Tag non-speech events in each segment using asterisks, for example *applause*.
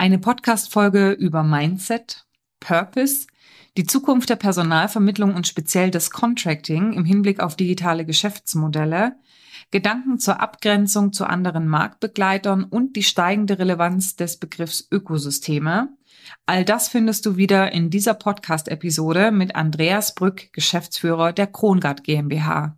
Eine Podcast-Folge über Mindset, Purpose, die Zukunft der Personalvermittlung und speziell des Contracting im Hinblick auf digitale Geschäftsmodelle, Gedanken zur Abgrenzung zu anderen Marktbegleitern und die steigende Relevanz des Begriffs Ökosysteme. All das findest du wieder in dieser Podcast-Episode mit Andreas Brück, Geschäftsführer der Krongard GmbH.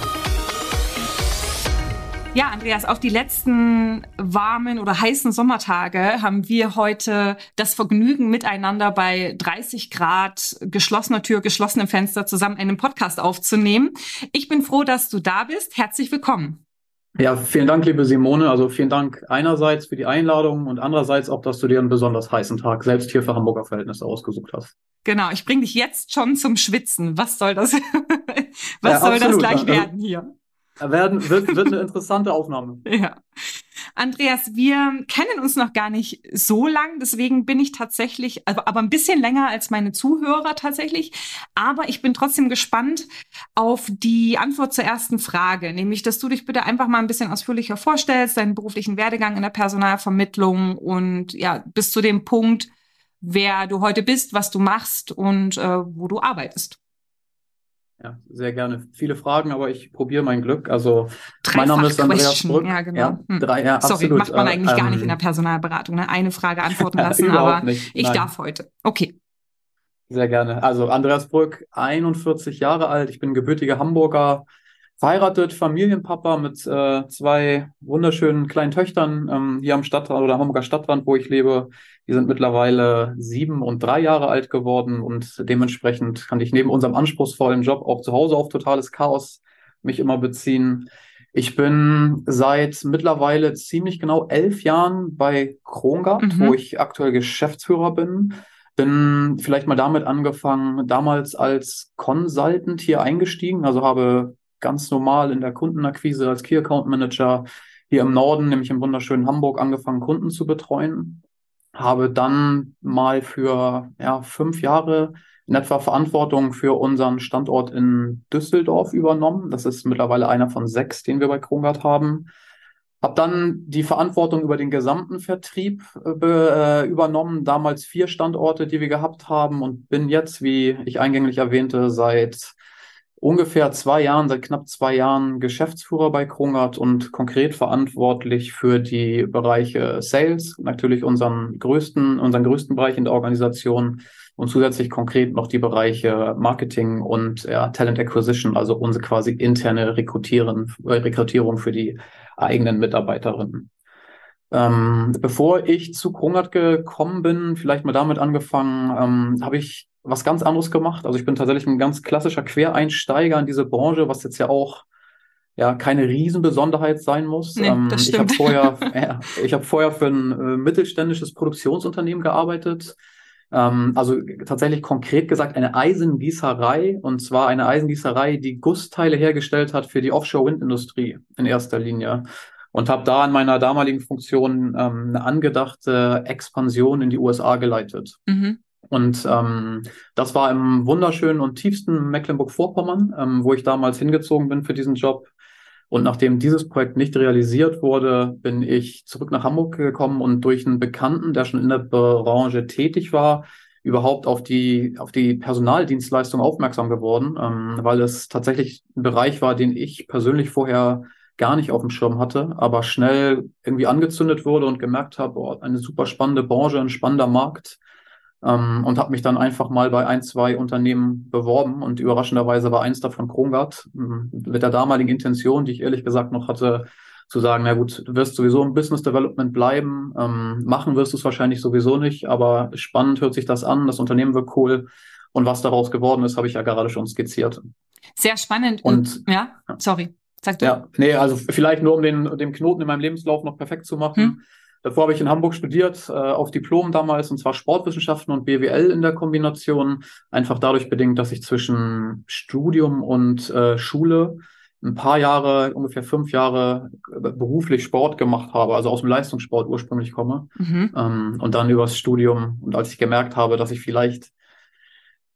Ja, Andreas, auf die letzten warmen oder heißen Sommertage haben wir heute das Vergnügen, miteinander bei 30 Grad geschlossener Tür, geschlossenem Fenster zusammen einen Podcast aufzunehmen. Ich bin froh, dass du da bist. Herzlich willkommen. Ja, vielen Dank, liebe Simone. Also vielen Dank einerseits für die Einladung und andererseits auch, dass du dir einen besonders heißen Tag selbst hier für Hamburger Verhältnisse ausgesucht hast. Genau, ich bringe dich jetzt schon zum Schwitzen. Was soll das? *laughs* Was ja, soll absolut. das gleich werden hier? Werden, wird, wird eine interessante Aufnahme. *laughs* Ja. Andreas, wir kennen uns noch gar nicht so lang, deswegen bin ich tatsächlich, aber, ein bisschen länger als meine Zuhörer tatsächlich. Aber ich bin trotzdem gespannt auf die Antwort zur ersten Frage, nämlich, dass du dich bitte einfach mal ein bisschen ausführlicher vorstellst, deinen beruflichen Werdegang in der Personalvermittlung und ja, bis zu dem Punkt, wer du heute bist, was du machst und äh, wo du arbeitest. Ja, sehr gerne. Viele Fragen, aber ich probiere mein Glück. Also mein Name ist Andreas Brück. Ja, genau. Ja, hm. drei, ja, Sorry, absolut. macht man eigentlich äh, gar nicht in der Personalberatung. Ne? Eine Frage antworten *laughs* lassen, aber nicht. ich darf heute. Okay. Sehr gerne. Also Andreas Brück, 41 Jahre alt. Ich bin gebürtiger Hamburger, verheiratet, Familienpapa mit äh, zwei wunderschönen kleinen Töchtern ähm, hier am Stadtrand oder Hamburger Stadtrand, wo ich lebe. Die sind mittlerweile sieben und drei Jahre alt geworden und dementsprechend kann ich neben unserem anspruchsvollen Job auch zu Hause auf totales Chaos mich immer beziehen. Ich bin seit mittlerweile ziemlich genau elf Jahren bei Krongard, mhm. wo ich aktuell Geschäftsführer bin. Bin vielleicht mal damit angefangen, damals als Consultant hier eingestiegen, also habe ganz normal in der Kundenakquise als Key Account Manager hier im Norden, nämlich im wunderschönen Hamburg, angefangen, Kunden zu betreuen habe dann mal für ja, fünf Jahre in etwa Verantwortung für unseren Standort in Düsseldorf übernommen. Das ist mittlerweile einer von sechs, den wir bei Krongard haben. Habe dann die Verantwortung über den gesamten Vertrieb äh, übernommen, damals vier Standorte, die wir gehabt haben und bin jetzt, wie ich eingänglich erwähnte, seit ungefähr zwei Jahren, seit knapp zwei Jahren Geschäftsführer bei Krungert und konkret verantwortlich für die Bereiche Sales, natürlich unseren größten, unseren größten Bereich in der Organisation und zusätzlich konkret noch die Bereiche Marketing und ja, Talent Acquisition, also unsere quasi interne Rekrutieren, äh, Rekrutierung für die eigenen Mitarbeiterinnen. Ähm, bevor ich zu Krungert gekommen bin, vielleicht mal damit angefangen, ähm, habe ich was ganz anderes gemacht. Also ich bin tatsächlich ein ganz klassischer Quereinsteiger in diese Branche, was jetzt ja auch ja keine Riesenbesonderheit sein muss. Nee, ähm, ich habe vorher, *laughs* äh, ich habe vorher für ein äh, mittelständisches Produktionsunternehmen gearbeitet. Ähm, also tatsächlich konkret gesagt eine Eisengießerei und zwar eine Eisengießerei, die Gussteile hergestellt hat für die Offshore-Windindustrie in erster Linie und habe da in meiner damaligen Funktion ähm, eine angedachte Expansion in die USA geleitet. Mhm. Und ähm, das war im wunderschönen und tiefsten Mecklenburg-Vorpommern, ähm, wo ich damals hingezogen bin für diesen Job. Und nachdem dieses Projekt nicht realisiert wurde, bin ich zurück nach Hamburg gekommen und durch einen Bekannten, der schon in der Branche tätig war, überhaupt auf die, auf die Personaldienstleistung aufmerksam geworden, ähm, weil es tatsächlich ein Bereich war, den ich persönlich vorher gar nicht auf dem Schirm hatte, aber schnell irgendwie angezündet wurde und gemerkt habe, boah, eine super spannende Branche, ein spannender Markt ähm, und habe mich dann einfach mal bei ein, zwei Unternehmen beworben und überraschenderweise war eins davon Krongard ähm, mit der damaligen Intention, die ich ehrlich gesagt noch hatte, zu sagen, na gut, du wirst sowieso im Business Development bleiben, ähm, machen wirst du es wahrscheinlich sowieso nicht, aber spannend hört sich das an, das Unternehmen wird cool und was daraus geworden ist, habe ich ja gerade schon skizziert. Sehr spannend. Und, ja, sorry. Sag du. Ja, nee, also vielleicht nur um den, den Knoten in meinem Lebenslauf noch perfekt zu machen. Hm. Davor habe ich in Hamburg studiert, äh, auf Diplom damals, und zwar Sportwissenschaften und BWL in der Kombination. Einfach dadurch bedingt, dass ich zwischen Studium und äh, Schule ein paar Jahre, ungefähr fünf Jahre beruflich Sport gemacht habe, also aus dem Leistungssport ursprünglich komme. Mhm. Ähm, und dann übers Studium. Und als ich gemerkt habe, dass ich vielleicht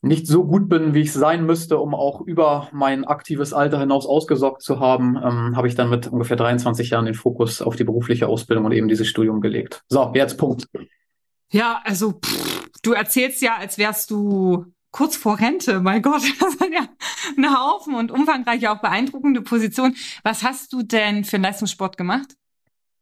nicht so gut bin, wie ich sein müsste, um auch über mein aktives Alter hinaus ausgesorgt zu haben, ähm, habe ich dann mit ungefähr 23 Jahren den Fokus auf die berufliche Ausbildung und eben dieses Studium gelegt. So, jetzt Punkt. Ja, also pff, du erzählst ja, als wärst du kurz vor Rente. Mein Gott, *laughs* das sind ja ein Haufen und umfangreiche, auch beeindruckende Position. Was hast du denn für einen Leistungssport gemacht?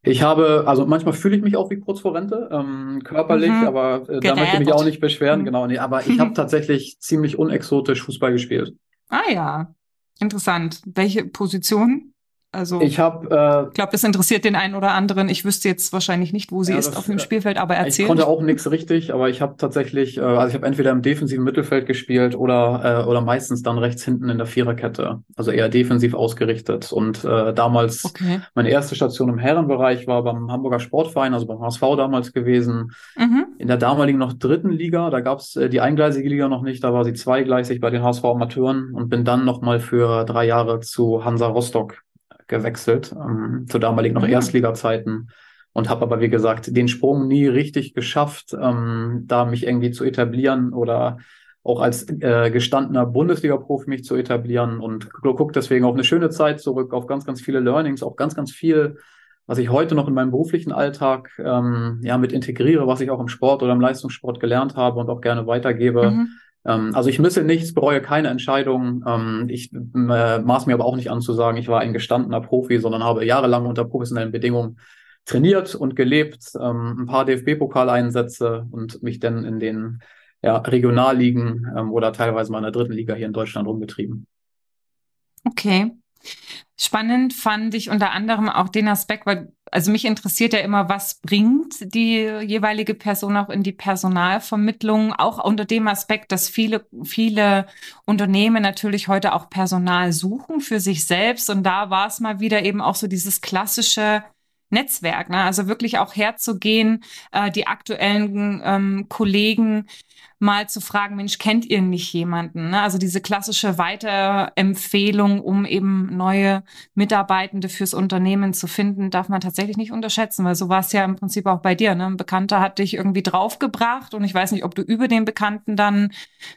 Ich habe, also manchmal fühle ich mich auch wie kurz vor Rente, ähm, körperlich, mhm. aber äh, da möchte ich mich auch nicht beschweren, mhm. genau. Nee, aber ich habe *laughs* tatsächlich ziemlich unexotisch Fußball gespielt. Ah ja, interessant. Welche Position? Also ich habe, äh, glaube, das interessiert den einen oder anderen. Ich wüsste jetzt wahrscheinlich nicht, wo sie ja, ist das, auf dem Spielfeld, aber erzählt. Ich konnte auch nichts richtig, aber ich habe tatsächlich, äh, also ich habe entweder im defensiven Mittelfeld gespielt oder äh, oder meistens dann rechts hinten in der Viererkette, also eher defensiv ausgerichtet. Und äh, damals okay. meine erste Station im Herrenbereich war beim Hamburger Sportverein, also beim HSV damals gewesen. Mhm. In der damaligen noch dritten Liga, da gab es äh, die eingleisige Liga noch nicht, da war sie zweigleisig bei den HSV Amateuren und bin dann noch mal für drei Jahre zu Hansa Rostock gewechselt, ähm, zu damaligen noch. Ah. Erstliga-Zeiten und habe aber, wie gesagt, den Sprung nie richtig geschafft, ähm, da mich irgendwie zu etablieren oder auch als äh, gestandener Bundesliga-Profi mich zu etablieren und gucke deswegen auf eine schöne Zeit zurück, auf ganz, ganz viele Learnings, auch ganz, ganz viel, was ich heute noch in meinem beruflichen Alltag ähm, ja mit integriere, was ich auch im Sport oder im Leistungssport gelernt habe und auch gerne weitergebe. Mhm. Ähm, also ich misse nichts, bereue keine Entscheidung. Ähm, ich äh, maß mir aber auch nicht an zu sagen, ich war ein gestandener Profi, sondern habe jahrelang unter professionellen Bedingungen trainiert und gelebt, ähm, ein paar DFB-Pokaleinsätze und mich dann in den ja, Regionalligen ähm, oder teilweise mal in der dritten Liga hier in Deutschland rumgetrieben. Okay. Spannend fand ich unter anderem auch den Aspekt, weil also mich interessiert ja immer, was bringt die jeweilige Person auch in die Personalvermittlung, auch unter dem Aspekt, dass viele, viele Unternehmen natürlich heute auch Personal suchen für sich selbst. Und da war es mal wieder eben auch so dieses klassische Netzwerk, ne? also wirklich auch herzugehen, äh, die aktuellen ähm, Kollegen mal zu fragen, Mensch, kennt ihr nicht jemanden? Ne? Also diese klassische Weiterempfehlung, um eben neue Mitarbeitende fürs Unternehmen zu finden, darf man tatsächlich nicht unterschätzen, weil so war es ja im Prinzip auch bei dir. Ne? Ein Bekannter hat dich irgendwie draufgebracht und ich weiß nicht, ob du über den Bekannten dann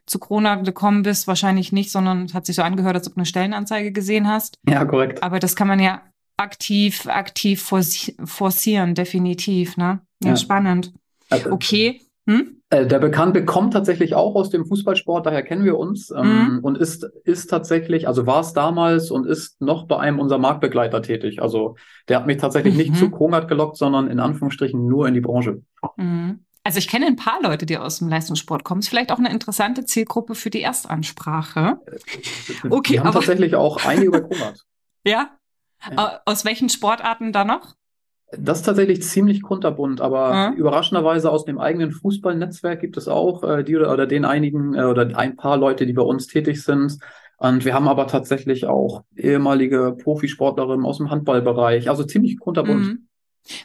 zu Corona gekommen bist, wahrscheinlich nicht, sondern es hat sich so angehört, als ob du eine Stellenanzeige gesehen hast. Ja, korrekt. Aber das kann man ja aktiv, aktiv forcieren, definitiv, ne? Ja, ja. spannend. Also, okay. Hm? Äh, der Bekannte kommt tatsächlich auch aus dem Fußballsport, daher kennen wir uns ähm, mhm. und ist, ist tatsächlich, also war es damals und ist noch bei einem unserer Marktbegleiter tätig. Also der hat mich tatsächlich mhm. nicht zu Kronert gelockt, sondern in Anführungsstrichen nur in die Branche. Mhm. Also ich kenne ein paar Leute, die aus dem Leistungssport kommen. Ist vielleicht auch eine interessante Zielgruppe für die Erstansprache. Äh, okay, die haben aber... tatsächlich auch einige bei Kronert. *laughs* ja? Ja? Aus welchen Sportarten da noch? Das ist tatsächlich ziemlich kunterbunt, aber mhm. überraschenderweise aus dem eigenen Fußballnetzwerk gibt es auch äh, die oder, oder den einigen äh, oder ein paar Leute, die bei uns tätig sind. Und wir haben aber tatsächlich auch ehemalige Profisportlerinnen aus dem Handballbereich, also ziemlich kunterbunt. Mhm.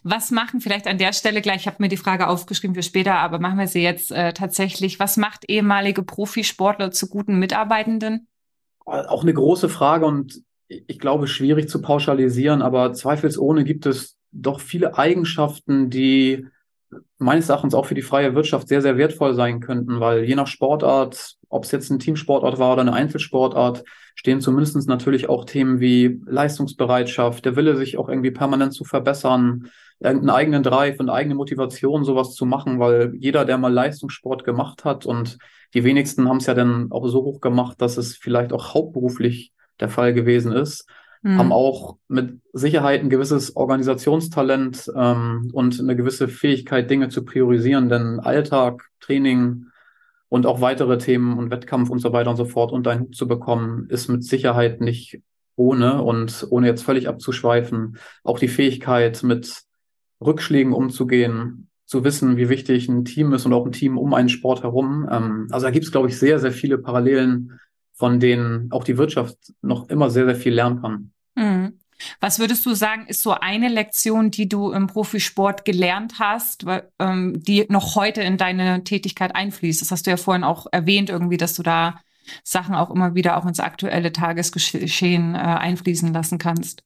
Was machen vielleicht an der Stelle gleich, ich habe mir die Frage aufgeschrieben für später, aber machen wir sie jetzt äh, tatsächlich, was macht ehemalige Profisportler zu guten Mitarbeitenden? Auch eine große Frage und ich glaube, schwierig zu pauschalisieren, aber zweifelsohne gibt es doch viele Eigenschaften, die meines Erachtens auch für die freie Wirtschaft sehr, sehr wertvoll sein könnten, weil je nach Sportart, ob es jetzt ein Teamsportart war oder eine Einzelsportart, stehen zumindest natürlich auch Themen wie Leistungsbereitschaft, der Wille, sich auch irgendwie permanent zu verbessern, irgendeinen eigenen Drive und eigene Motivation, sowas zu machen, weil jeder, der mal Leistungssport gemacht hat und die wenigsten haben es ja dann auch so hoch gemacht, dass es vielleicht auch hauptberuflich der Fall gewesen ist, mhm. haben auch mit Sicherheit ein gewisses Organisationstalent ähm, und eine gewisse Fähigkeit, Dinge zu priorisieren, denn Alltag, Training und auch weitere Themen und Wettkampf und so weiter und so fort unter einen Hut zu bekommen, ist mit Sicherheit nicht ohne und ohne jetzt völlig abzuschweifen, auch die Fähigkeit, mit Rückschlägen umzugehen, zu wissen, wie wichtig ein Team ist und auch ein Team um einen Sport herum. Ähm, also da gibt es, glaube ich, sehr, sehr viele Parallelen von denen auch die Wirtschaft noch immer sehr, sehr viel lernen kann. Mhm. Was würdest du sagen, ist so eine Lektion, die du im Profisport gelernt hast, ähm, die noch heute in deine Tätigkeit einfließt? Das hast du ja vorhin auch erwähnt, irgendwie, dass du da Sachen auch immer wieder auch ins aktuelle Tagesgeschehen äh, einfließen lassen kannst.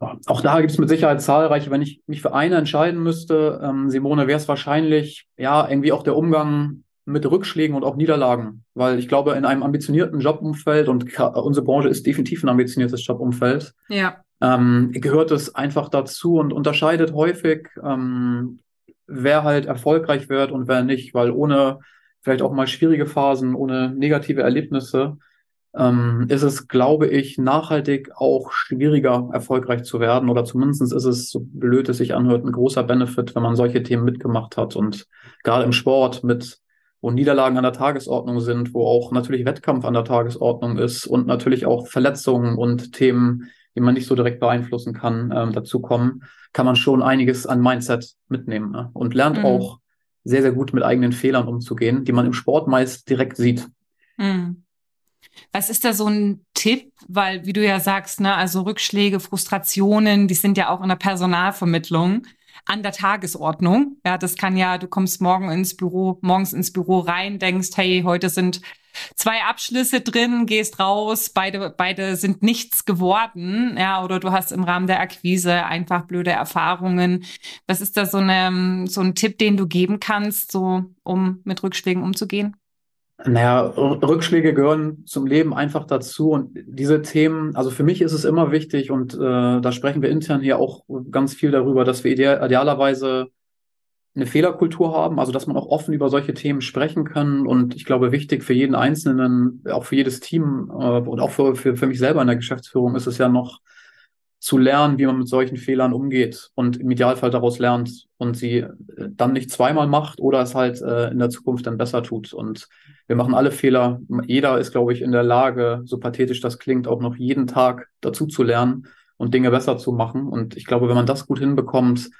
Auch da gibt es mit Sicherheit zahlreiche. Wenn ich mich für eine entscheiden müsste, ähm, Simone, wäre es wahrscheinlich ja irgendwie auch der Umgang mit Rückschlägen und auch Niederlagen. Weil ich glaube, in einem ambitionierten Jobumfeld, und unsere Branche ist definitiv ein ambitioniertes Jobumfeld, ja. ähm, gehört es einfach dazu und unterscheidet häufig, ähm, wer halt erfolgreich wird und wer nicht. Weil ohne vielleicht auch mal schwierige Phasen, ohne negative Erlebnisse, ähm, ist es, glaube ich, nachhaltig auch schwieriger, erfolgreich zu werden. Oder zumindest ist es, so blöd es sich anhört, ein großer Benefit, wenn man solche Themen mitgemacht hat. Und gerade im Sport mit, wo Niederlagen an der Tagesordnung sind, wo auch natürlich Wettkampf an der Tagesordnung ist und natürlich auch Verletzungen und Themen, die man nicht so direkt beeinflussen kann, ähm, dazu kommen, kann man schon einiges an Mindset mitnehmen ne? und lernt mhm. auch sehr, sehr gut mit eigenen Fehlern umzugehen, die man im Sport meist direkt sieht. Mhm. Was ist da so ein Tipp? Weil, wie du ja sagst, ne, also Rückschläge, Frustrationen, die sind ja auch in der Personalvermittlung an der Tagesordnung. Ja, das kann ja, du kommst morgen ins Büro, morgens ins Büro rein, denkst, hey, heute sind zwei Abschlüsse drin, gehst raus, beide, beide sind nichts geworden, ja, oder du hast im Rahmen der Akquise einfach blöde Erfahrungen. Was ist da so, eine, so ein Tipp, den du geben kannst, so, um mit Rückschlägen umzugehen? Naja, Rückschläge gehören zum Leben einfach dazu und diese Themen, also für mich ist es immer wichtig und äh, da sprechen wir intern hier auch ganz viel darüber, dass wir ideal, idealerweise eine Fehlerkultur haben, also dass man auch offen über solche Themen sprechen kann und ich glaube wichtig für jeden Einzelnen, auch für jedes Team äh, und auch für, für, für mich selber in der Geschäftsführung ist es ja noch zu lernen, wie man mit solchen Fehlern umgeht und im Idealfall daraus lernt und sie äh, dann nicht zweimal macht oder es halt äh, in der Zukunft dann besser tut. Und wir machen alle Fehler. Jeder ist, glaube ich, in der Lage, so pathetisch das klingt, auch noch jeden Tag dazu zu lernen und Dinge besser zu machen. Und ich glaube, wenn man das gut hinbekommt,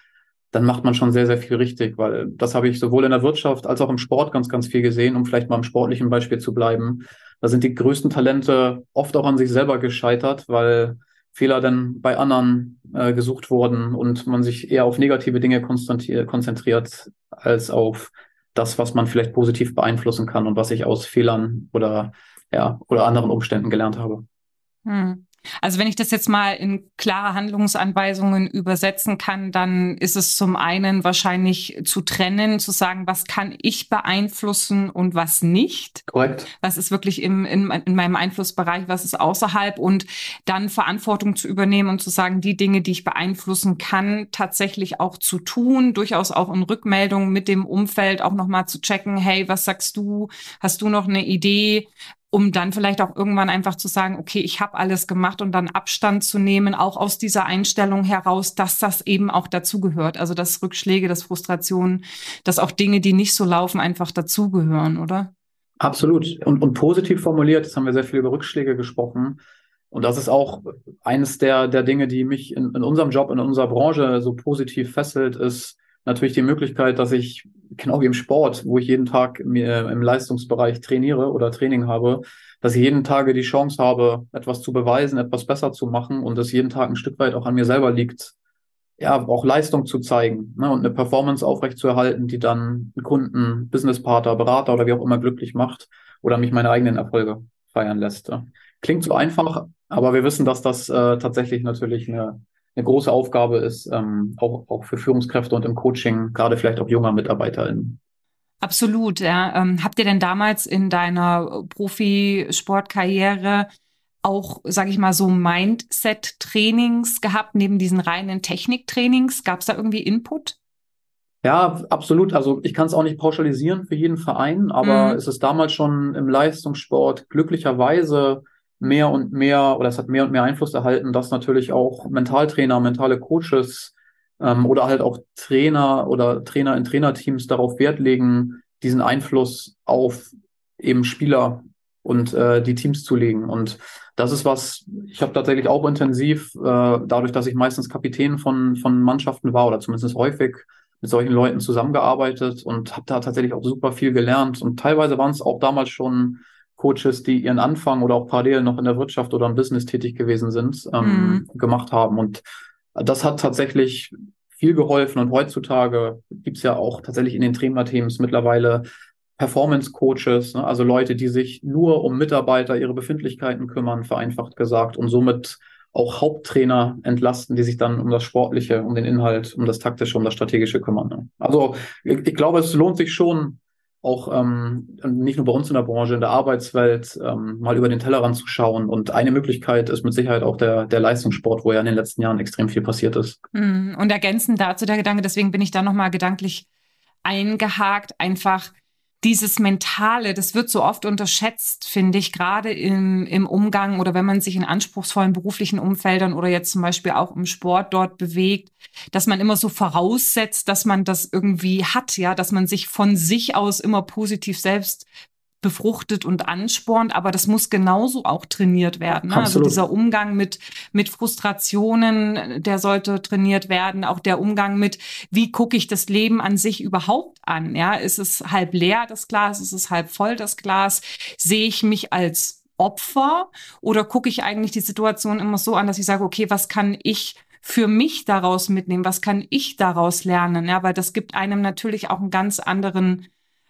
dann macht man schon sehr, sehr viel richtig, weil das habe ich sowohl in der Wirtschaft als auch im Sport ganz, ganz viel gesehen, um vielleicht mal im sportlichen Beispiel zu bleiben. Da sind die größten Talente oft auch an sich selber gescheitert, weil Fehler dann bei anderen äh, gesucht wurden und man sich eher auf negative Dinge konzentriert als auf das, was man vielleicht positiv beeinflussen kann und was ich aus Fehlern oder ja oder anderen Umständen gelernt habe. Hm. Also wenn ich das jetzt mal in klare Handlungsanweisungen übersetzen kann, dann ist es zum einen wahrscheinlich zu trennen, zu sagen, was kann ich beeinflussen und was nicht. Korrekt. Was ist wirklich im, in, in meinem Einflussbereich, was ist außerhalb und dann Verantwortung zu übernehmen und zu sagen, die Dinge, die ich beeinflussen kann, tatsächlich auch zu tun, durchaus auch in Rückmeldungen mit dem Umfeld auch nochmal zu checken, hey, was sagst du? Hast du noch eine Idee? Um dann vielleicht auch irgendwann einfach zu sagen, okay, ich habe alles gemacht und dann Abstand zu nehmen, auch aus dieser Einstellung heraus, dass das eben auch dazugehört. Also dass Rückschläge, dass Frustrationen, dass auch Dinge, die nicht so laufen, einfach dazugehören, oder? Absolut. Und, und positiv formuliert, jetzt haben wir sehr viel über Rückschläge gesprochen. Und das ist auch eines der, der Dinge, die mich in, in unserem Job, in unserer Branche so positiv fesselt, ist, natürlich die Möglichkeit, dass ich, genau wie im Sport, wo ich jeden Tag mir im Leistungsbereich trainiere oder Training habe, dass ich jeden Tag die Chance habe, etwas zu beweisen, etwas besser zu machen und es jeden Tag ein Stück weit auch an mir selber liegt, ja, auch Leistung zu zeigen ne, und eine Performance aufrechtzuerhalten, die dann Kunden, Businesspartner, Berater oder wie auch immer glücklich macht oder mich meine eigenen Erfolge feiern lässt. Klingt so einfach, aber wir wissen, dass das äh, tatsächlich natürlich eine eine große Aufgabe ist, ähm, auch, auch für Führungskräfte und im Coaching, gerade vielleicht auch junger MitarbeiterInnen. Absolut, ja. Ähm, habt ihr denn damals in deiner Profisportkarriere auch, sage ich mal, so Mindset-Trainings gehabt, neben diesen reinen Techniktrainings? Gab es da irgendwie Input? Ja, absolut. Also ich kann es auch nicht pauschalisieren für jeden Verein, aber mhm. es ist damals schon im Leistungssport glücklicherweise mehr und mehr oder es hat mehr und mehr Einfluss erhalten, dass natürlich auch Mentaltrainer, mentale Coaches ähm, oder halt auch Trainer oder Trainer in Trainerteams darauf Wert legen, diesen Einfluss auf eben Spieler und äh, die Teams zu legen. Und das ist was, ich habe tatsächlich auch intensiv, äh, dadurch, dass ich meistens Kapitän von, von Mannschaften war oder zumindest häufig mit solchen Leuten zusammengearbeitet und habe da tatsächlich auch super viel gelernt. Und teilweise waren es auch damals schon Coaches, die ihren Anfang oder auch parallel noch in der Wirtschaft oder im Business tätig gewesen sind, ähm, mhm. gemacht haben. Und das hat tatsächlich viel geholfen. Und heutzutage gibt's ja auch tatsächlich in den Trainerteams mittlerweile Performance-Coaches, ne? also Leute, die sich nur um Mitarbeiter, ihre Befindlichkeiten kümmern, vereinfacht gesagt, und somit auch Haupttrainer entlasten, die sich dann um das Sportliche, um den Inhalt, um das Taktische, um das Strategische kümmern. Ne? Also ich, ich, glaube, es lohnt sich schon, auch ähm, nicht nur bei uns in der Branche, in der Arbeitswelt, ähm, mal über den Tellerrand zu schauen. Und eine Möglichkeit ist mit Sicherheit auch der, der Leistungssport, wo ja in den letzten Jahren extrem viel passiert ist. Hm, und ergänzend dazu der Gedanke, deswegen bin ich da nochmal gedanklich eingehakt, einfach dieses Mentale, das wird so oft unterschätzt, finde ich, gerade im, im Umgang oder wenn man sich in anspruchsvollen beruflichen Umfeldern oder jetzt zum Beispiel auch im Sport dort bewegt, dass man immer so voraussetzt, dass man das irgendwie hat, ja, dass man sich von sich aus immer positiv selbst befruchtet und anspornt, aber das muss genauso auch trainiert werden. Ne? Also dieser Umgang mit, mit Frustrationen, der sollte trainiert werden. Auch der Umgang mit, wie gucke ich das Leben an sich überhaupt an? Ja, ist es halb leer, das Glas? Ist es halb voll, das Glas? Sehe ich mich als Opfer oder gucke ich eigentlich die Situation immer so an, dass ich sage, okay, was kann ich für mich daraus mitnehmen? Was kann ich daraus lernen? Ja, weil das gibt einem natürlich auch einen ganz anderen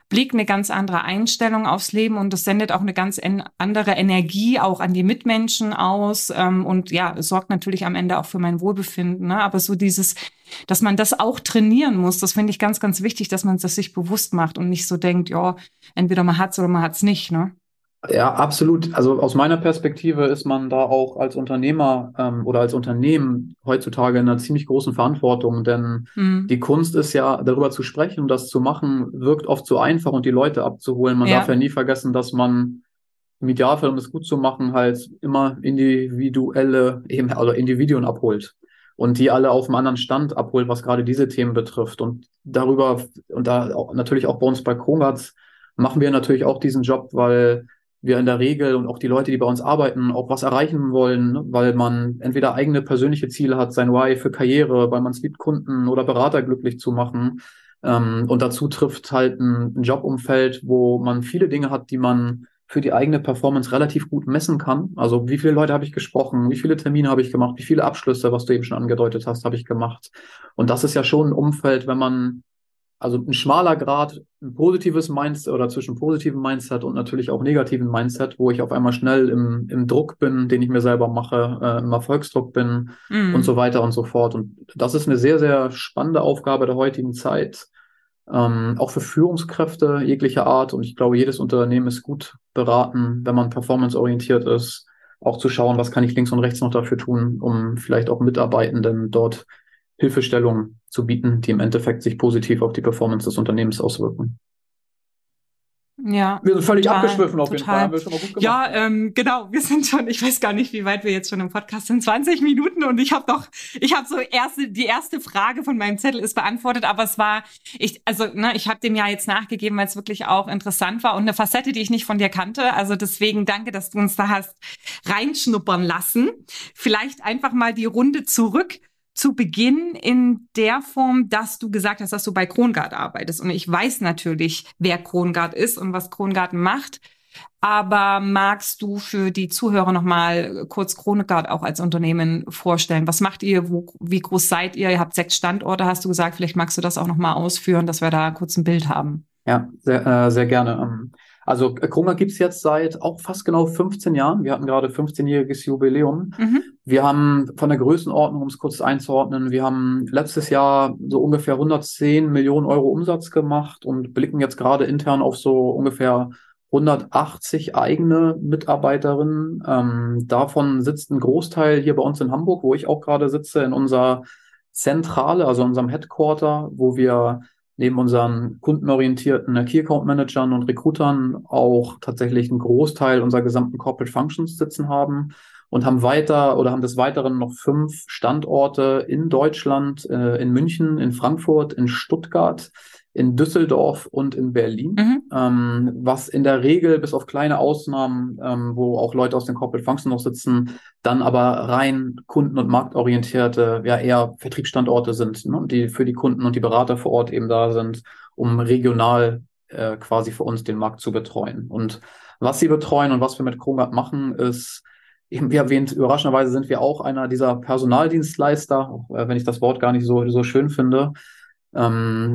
Blick, eine ganz andere Einstellung aufs Leben und das sendet auch eine ganz andere Energie auch an die Mitmenschen aus ähm, und ja, sorgt natürlich am Ende auch für mein Wohlbefinden. Ne? Aber so dieses, dass man das auch trainieren muss, das finde ich ganz, ganz wichtig, dass man das sich bewusst macht und nicht so denkt, ja, entweder man hat's oder man hat's nicht. Ne? Ja, absolut. Also aus meiner Perspektive ist man da auch als Unternehmer ähm, oder als Unternehmen heutzutage in einer ziemlich großen Verantwortung, denn mhm. die Kunst ist ja, darüber zu sprechen und das zu machen, wirkt oft so einfach und die Leute abzuholen. Man ja. darf ja nie vergessen, dass man im Idealfall, um es gut zu machen, halt immer individuelle, eben, also Individuen abholt und die alle auf einem anderen Stand abholt, was gerade diese Themen betrifft. Und darüber, und da auch, natürlich auch bei uns bei Krongatz, machen wir natürlich auch diesen Job, weil wir in der Regel und auch die Leute, die bei uns arbeiten, auch was erreichen wollen, ne? weil man entweder eigene persönliche Ziele hat, sein Why für Karriere, weil man es liebt, Kunden oder Berater glücklich zu machen. Ähm, und dazu trifft halt ein, ein Jobumfeld, wo man viele Dinge hat, die man für die eigene Performance relativ gut messen kann. Also wie viele Leute habe ich gesprochen, wie viele Termine habe ich gemacht, wie viele Abschlüsse, was du eben schon angedeutet hast, habe ich gemacht. Und das ist ja schon ein Umfeld, wenn man also ein schmaler Grad, ein positives Mindset oder zwischen positivem Mindset und natürlich auch negativen Mindset, wo ich auf einmal schnell im, im Druck bin, den ich mir selber mache, äh, im Erfolgsdruck bin mm. und so weiter und so fort. Und das ist eine sehr, sehr spannende Aufgabe der heutigen Zeit, ähm, auch für Führungskräfte jeglicher Art. Und ich glaube, jedes Unternehmen ist gut beraten, wenn man performanceorientiert ist, auch zu schauen, was kann ich links und rechts noch dafür tun, um vielleicht auch Mitarbeitenden dort Hilfestellungen zu bieten, die im Endeffekt sich positiv auf die Performance des Unternehmens auswirken. Ja. Wir sind völlig total, abgeschwiffen auf total. jeden Fall. Ja, ähm, genau. Wir sind schon, ich weiß gar nicht, wie weit wir jetzt schon im Podcast sind. 20 Minuten und ich habe doch, ich habe so erste, die erste Frage von meinem Zettel ist beantwortet, aber es war, ich, also, ne, ich habe dem ja jetzt nachgegeben, weil es wirklich auch interessant war und eine Facette, die ich nicht von dir kannte. Also deswegen danke, dass du uns da hast reinschnuppern lassen. Vielleicht einfach mal die Runde zurück zu Beginn in der Form, dass du gesagt hast, dass du bei Krongard arbeitest. Und ich weiß natürlich, wer Krongard ist und was Krongard macht. Aber magst du für die Zuhörer nochmal kurz Krongard auch als Unternehmen vorstellen? Was macht ihr? Wo, wie groß seid ihr? Ihr habt sechs Standorte, hast du gesagt. Vielleicht magst du das auch nochmal ausführen, dass wir da kurz ein Bild haben. Ja, sehr, äh, sehr gerne. Also Krunga gibt's jetzt seit auch fast genau 15 Jahren. Wir hatten gerade 15-jähriges Jubiläum. Mhm. Wir haben von der Größenordnung, um es kurz einzuordnen, wir haben letztes Jahr so ungefähr 110 Millionen Euro Umsatz gemacht und blicken jetzt gerade intern auf so ungefähr 180 eigene Mitarbeiterinnen. Ähm, davon sitzt ein Großteil hier bei uns in Hamburg, wo ich auch gerade sitze, in unserer Zentrale, also in unserem Headquarter, wo wir neben unseren kundenorientierten Key Account Managern und Recruitern auch tatsächlich einen Großteil unserer gesamten Corporate Functions sitzen haben und haben weiter oder haben des Weiteren noch fünf Standorte in Deutschland, äh, in München, in Frankfurt, in Stuttgart, in Düsseldorf und in Berlin, mhm. ähm, was in der Regel bis auf kleine Ausnahmen, ähm, wo auch Leute aus den Corporate Functions noch sitzen, dann aber rein kunden- und marktorientierte, ja eher Vertriebsstandorte sind, ne, die für die Kunden und die Berater vor Ort eben da sind, um regional äh, quasi für uns den Markt zu betreuen. Und was sie betreuen und was wir mit Krongard machen, ist eben wie erwähnt, überraschenderweise sind wir auch einer dieser Personaldienstleister, auch, äh, wenn ich das Wort gar nicht so, so schön finde,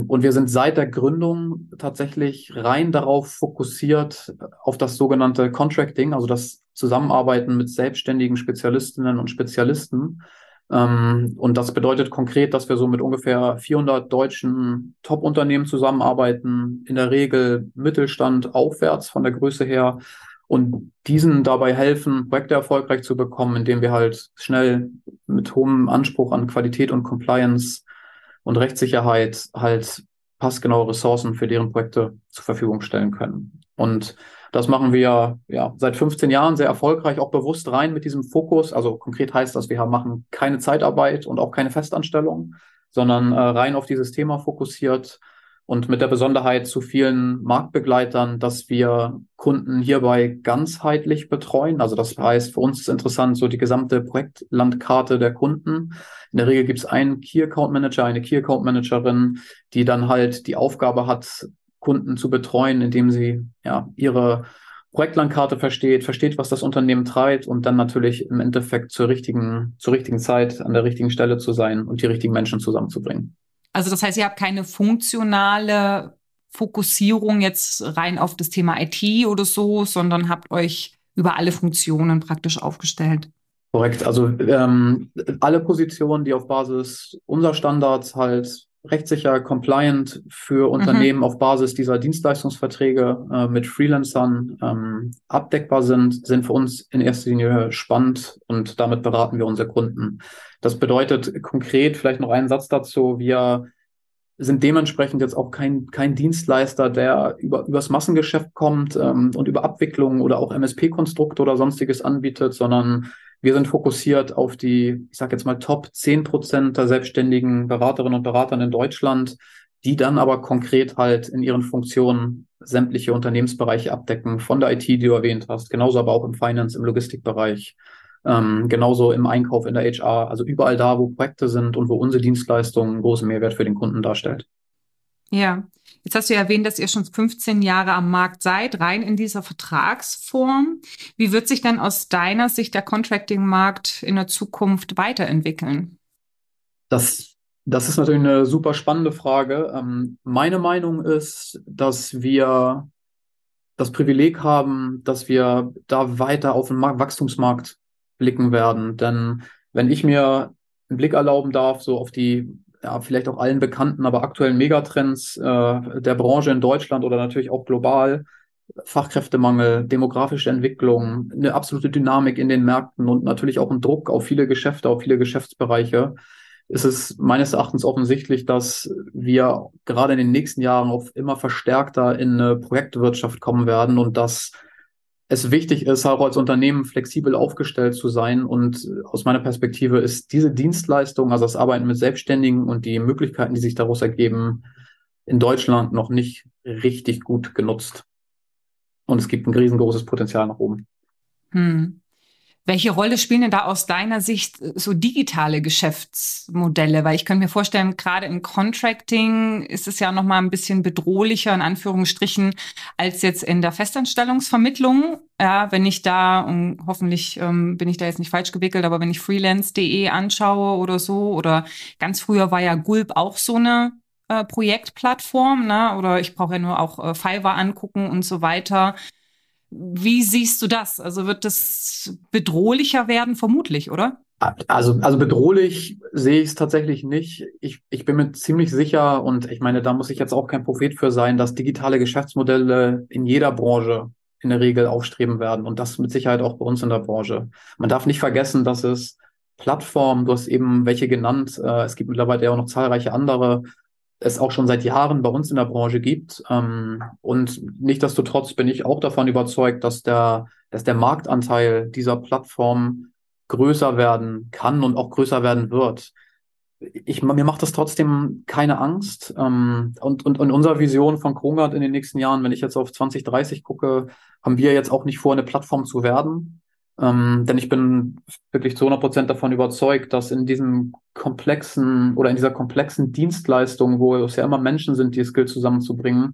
und wir sind seit der Gründung tatsächlich rein darauf fokussiert, auf das sogenannte Contracting, also das Zusammenarbeiten mit selbstständigen Spezialistinnen und Spezialisten. Ähm, und das bedeutet konkret, dass wir so mit ungefähr 400 deutschen Top-Unternehmen zusammenarbeiten, in der Regel Mittelstand aufwärts von der Größe her und diesen dabei helfen, Projekte erfolgreich zu bekommen, indem wir halt schnell mit hohem Anspruch an Qualität und Compliance und Rechtssicherheit halt passgenaue Ressourcen für deren Projekte zur Verfügung stellen können. Und das machen wir ja seit 15 Jahren sehr erfolgreich, auch bewusst rein mit diesem Fokus. Also konkret heißt das, wir machen keine Zeitarbeit und auch keine Festanstellung, sondern äh, rein auf dieses Thema fokussiert und mit der Besonderheit zu vielen Marktbegleitern, dass wir Kunden hierbei ganzheitlich betreuen. Also das heißt, für uns ist interessant so die gesamte Projektlandkarte der Kunden. In der Regel gibt es einen Key Account Manager, eine Key Account Managerin, die dann halt die Aufgabe hat, Kunden zu betreuen, indem sie ja ihre Projektlandkarte versteht, versteht, was das Unternehmen treibt und dann natürlich im Endeffekt zur richtigen, zur richtigen Zeit an der richtigen Stelle zu sein und die richtigen Menschen zusammenzubringen. Also das heißt, ihr habt keine funktionale Fokussierung jetzt rein auf das Thema IT oder so, sondern habt euch über alle Funktionen praktisch aufgestellt. Korrekt. Also ähm, alle Positionen, die auf Basis unserer Standards halt rechtssicher, compliant für mhm. Unternehmen mhm. auf Basis dieser Dienstleistungsverträge äh, mit Freelancern ähm, abdeckbar sind, sind für uns in erster Linie spannend und damit beraten wir unsere Kunden. Das bedeutet konkret, vielleicht noch einen Satz dazu, wir sind dementsprechend jetzt auch kein, kein Dienstleister, der über, übers Massengeschäft kommt ähm, und über Abwicklungen oder auch MSP-Konstrukte oder sonstiges anbietet, sondern wir sind fokussiert auf die, ich sage jetzt mal, Top 10 Prozent der selbstständigen Beraterinnen und Beratern in Deutschland, die dann aber konkret halt in ihren Funktionen sämtliche Unternehmensbereiche abdecken, von der IT, die du erwähnt hast, genauso aber auch im Finance, im Logistikbereich, ähm, genauso im Einkauf, in der HR, also überall da, wo Projekte sind und wo unsere Dienstleistung einen großen Mehrwert für den Kunden darstellt. Ja, jetzt hast du ja erwähnt, dass ihr schon 15 Jahre am Markt seid, rein in dieser Vertragsform. Wie wird sich denn aus deiner Sicht der Contracting-Markt in der Zukunft weiterentwickeln? Das, das ist natürlich eine super spannende Frage. Ähm, meine Meinung ist, dass wir das Privileg haben, dass wir da weiter auf den Wachstumsmarkt blicken werden. Denn wenn ich mir einen Blick erlauben darf, so auf die ja, vielleicht auch allen bekannten, aber aktuellen Megatrends äh, der Branche in Deutschland oder natürlich auch global. Fachkräftemangel, demografische Entwicklung, eine absolute Dynamik in den Märkten und natürlich auch ein Druck auf viele Geschäfte, auf viele Geschäftsbereiche, ist es meines Erachtens offensichtlich, dass wir gerade in den nächsten Jahren auf immer verstärkter in eine Projektwirtschaft kommen werden und dass es wichtig ist, auch als Unternehmen flexibel aufgestellt zu sein. Und aus meiner Perspektive ist diese Dienstleistung, also das Arbeiten mit Selbstständigen und die Möglichkeiten, die sich daraus ergeben, in Deutschland noch nicht richtig gut genutzt. Und es gibt ein riesengroßes Potenzial nach oben. Hm. Welche Rolle spielen denn da aus deiner Sicht äh, so digitale Geschäftsmodelle? Weil ich könnte mir vorstellen, gerade im Contracting ist es ja noch mal ein bisschen bedrohlicher in Anführungsstrichen als jetzt in der Festanstellungsvermittlung. Ja, wenn ich da und hoffentlich ähm, bin ich da jetzt nicht falsch gewickelt, aber wenn ich freelance.de anschaue oder so oder ganz früher war ja Gulp auch so eine äh, Projektplattform, ne? Oder ich brauche ja nur auch äh, Fiverr angucken und so weiter. Wie siehst du das? Also wird das bedrohlicher werden, vermutlich, oder? Also, also bedrohlich sehe ich es tatsächlich nicht. Ich, ich bin mir ziemlich sicher und ich meine, da muss ich jetzt auch kein Prophet für sein, dass digitale Geschäftsmodelle in jeder Branche in der Regel aufstreben werden und das mit Sicherheit auch bei uns in der Branche. Man darf nicht vergessen, dass es Plattformen, du hast eben welche genannt, äh, es gibt mittlerweile ja auch noch zahlreiche andere, es auch schon seit Jahren bei uns in der Branche gibt. Ähm, und nichtsdestotrotz bin ich auch davon überzeugt, dass der, dass der Marktanteil dieser Plattform größer werden kann und auch größer werden wird. Ich, mir macht das trotzdem keine Angst. Ähm, und, und, und unserer Vision von Krongard in den nächsten Jahren, wenn ich jetzt auf 2030 gucke, haben wir jetzt auch nicht vor, eine Plattform zu werden, ähm, denn ich bin wirklich zu 100 Prozent davon überzeugt, dass in diesem komplexen oder in dieser komplexen Dienstleistung, wo es ja immer Menschen sind, die es gilt zusammenzubringen,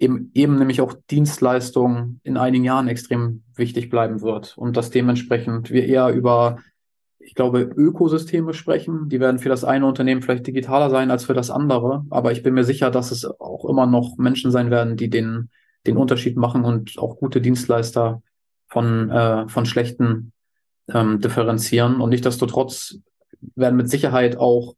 eben, eben nämlich auch Dienstleistung in einigen Jahren extrem wichtig bleiben wird und dass dementsprechend wir eher über ich glaube, Ökosysteme sprechen. Die werden für das eine Unternehmen vielleicht digitaler sein als für das andere. Aber ich bin mir sicher, dass es auch immer noch Menschen sein werden, die den, den Unterschied machen und auch gute Dienstleister von, äh, von schlechten ähm, differenzieren. Und nichtsdestotrotz werden mit Sicherheit auch,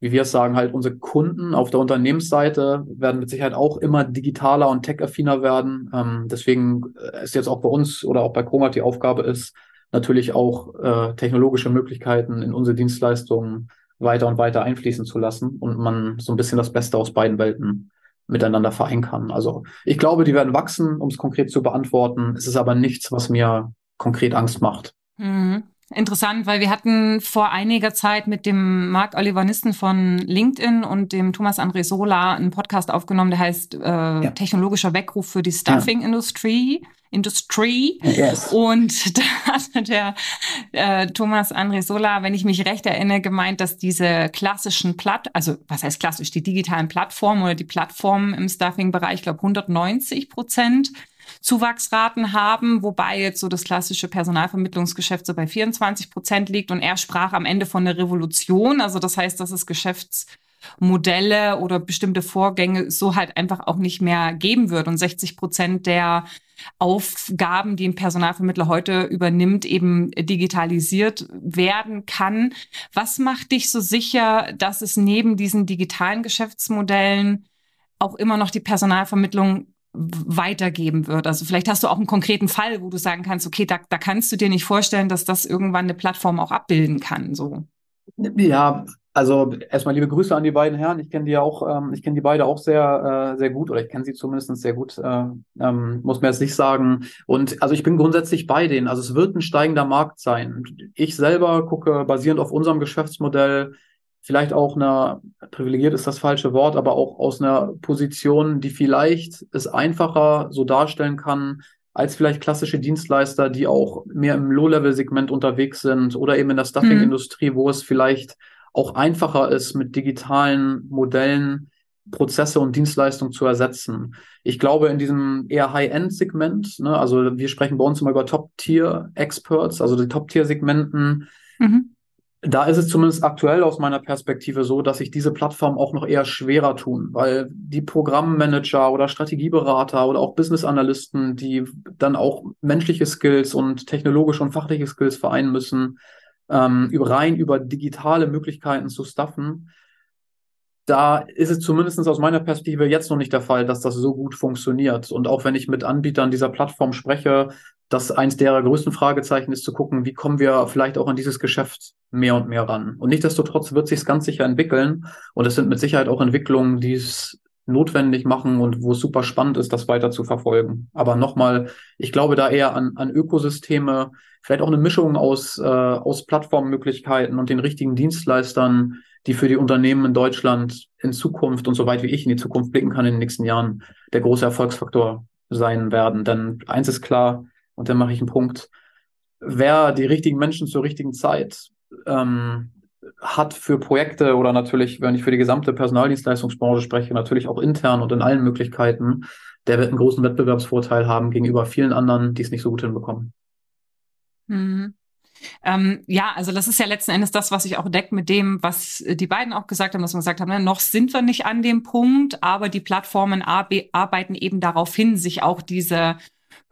wie wir es sagen, halt unsere Kunden auf der Unternehmensseite werden mit Sicherheit auch immer digitaler und tech-affiner werden. Ähm, deswegen ist jetzt auch bei uns oder auch bei Chromat die Aufgabe ist, natürlich auch äh, technologische Möglichkeiten in unsere Dienstleistungen weiter und weiter einfließen zu lassen und man so ein bisschen das Beste aus beiden Welten miteinander vereinen kann. Also ich glaube, die werden wachsen, um es konkret zu beantworten. Es ist aber nichts, was mir konkret Angst macht. Mhm. Interessant, weil wir hatten vor einiger Zeit mit dem Marc Oliver Nissen von LinkedIn und dem Thomas André Sola einen Podcast aufgenommen, der heißt äh, ja. Technologischer Weckruf für die Stuffing-Industrie. Industry. Yes. Und *laughs* da hatte der äh, Thomas André Sola, wenn ich mich recht erinnere, gemeint, dass diese klassischen Platt, also was heißt klassisch, die digitalen Plattformen oder die Plattformen im Stuffing-Bereich, ich glaube 190 Prozent Zuwachsraten haben, wobei jetzt so das klassische Personalvermittlungsgeschäft so bei 24 Prozent liegt. Und er sprach am Ende von einer Revolution. Also das heißt, dass es Geschäftsmodelle oder bestimmte Vorgänge so halt einfach auch nicht mehr geben wird. Und 60 Prozent der Aufgaben, die ein Personalvermittler heute übernimmt, eben digitalisiert werden kann. Was macht dich so sicher, dass es neben diesen digitalen Geschäftsmodellen auch immer noch die Personalvermittlung weitergeben wird. Also vielleicht hast du auch einen konkreten Fall, wo du sagen kannst, okay, da, da kannst du dir nicht vorstellen, dass das irgendwann eine Plattform auch abbilden kann. So. Ja, also erstmal liebe Grüße an die beiden Herren. Ich kenne die ja auch, ähm, ich kenne die beide auch sehr, äh, sehr gut oder ich kenne sie zumindest sehr gut. Äh, ähm, muss mir jetzt nicht sagen. Und also ich bin grundsätzlich bei denen. Also es wird ein steigender Markt sein. Ich selber gucke basierend auf unserem Geschäftsmodell vielleicht auch eine, privilegiert ist das falsche Wort, aber auch aus einer Position, die vielleicht es einfacher so darstellen kann, als vielleicht klassische Dienstleister, die auch mehr im Low-Level-Segment unterwegs sind oder eben in der Stuffing-Industrie, mhm. wo es vielleicht auch einfacher ist, mit digitalen Modellen Prozesse und Dienstleistungen zu ersetzen. Ich glaube, in diesem eher High-End-Segment, ne, also wir sprechen bei uns immer über Top-Tier-Experts, also die Top-Tier-Segmenten, mhm da ist es zumindest aktuell aus meiner Perspektive so, dass sich diese Plattformen auch noch eher schwerer tun, weil die Programmmanager oder Strategieberater oder auch Business Analysten, die dann auch menschliche Skills und technologische und fachliche Skills vereinen müssen, ähm, rein über digitale Möglichkeiten zu staffen, da ist es zumindest aus meiner Perspektive jetzt noch nicht der Fall, dass das so gut funktioniert. Und auch wenn ich mit Anbietern dieser Plattform spreche, dass eins der größten Fragezeichen ist zu gucken, wie kommen wir vielleicht auch an dieses Geschäft mehr und mehr ran. Und nichtsdestotrotz wird sich ganz sicher entwickeln. Und es sind mit Sicherheit auch Entwicklungen, die es notwendig machen und wo es super spannend ist, das weiter zu verfolgen. Aber nochmal, ich glaube da eher an, an Ökosysteme, vielleicht auch eine Mischung aus, äh, aus Plattformmöglichkeiten und den richtigen Dienstleistern, die für die Unternehmen in Deutschland in Zukunft und soweit wie ich in die Zukunft blicken kann in den nächsten Jahren der große Erfolgsfaktor sein werden. Denn eins ist klar, und dann mache ich einen Punkt, wer die richtigen Menschen zur richtigen Zeit ähm, hat für Projekte oder natürlich, wenn ich für die gesamte Personaldienstleistungsbranche spreche, natürlich auch intern und in allen Möglichkeiten, der wird einen großen Wettbewerbsvorteil haben gegenüber vielen anderen, die es nicht so gut hinbekommen. Mhm. Ähm, ja, also das ist ja letzten Endes das, was ich auch deckt mit dem, was die beiden auch gesagt haben, dass wir gesagt haben, ne, noch sind wir nicht an dem Punkt, aber die Plattformen arbeiten eben darauf hin, sich auch diese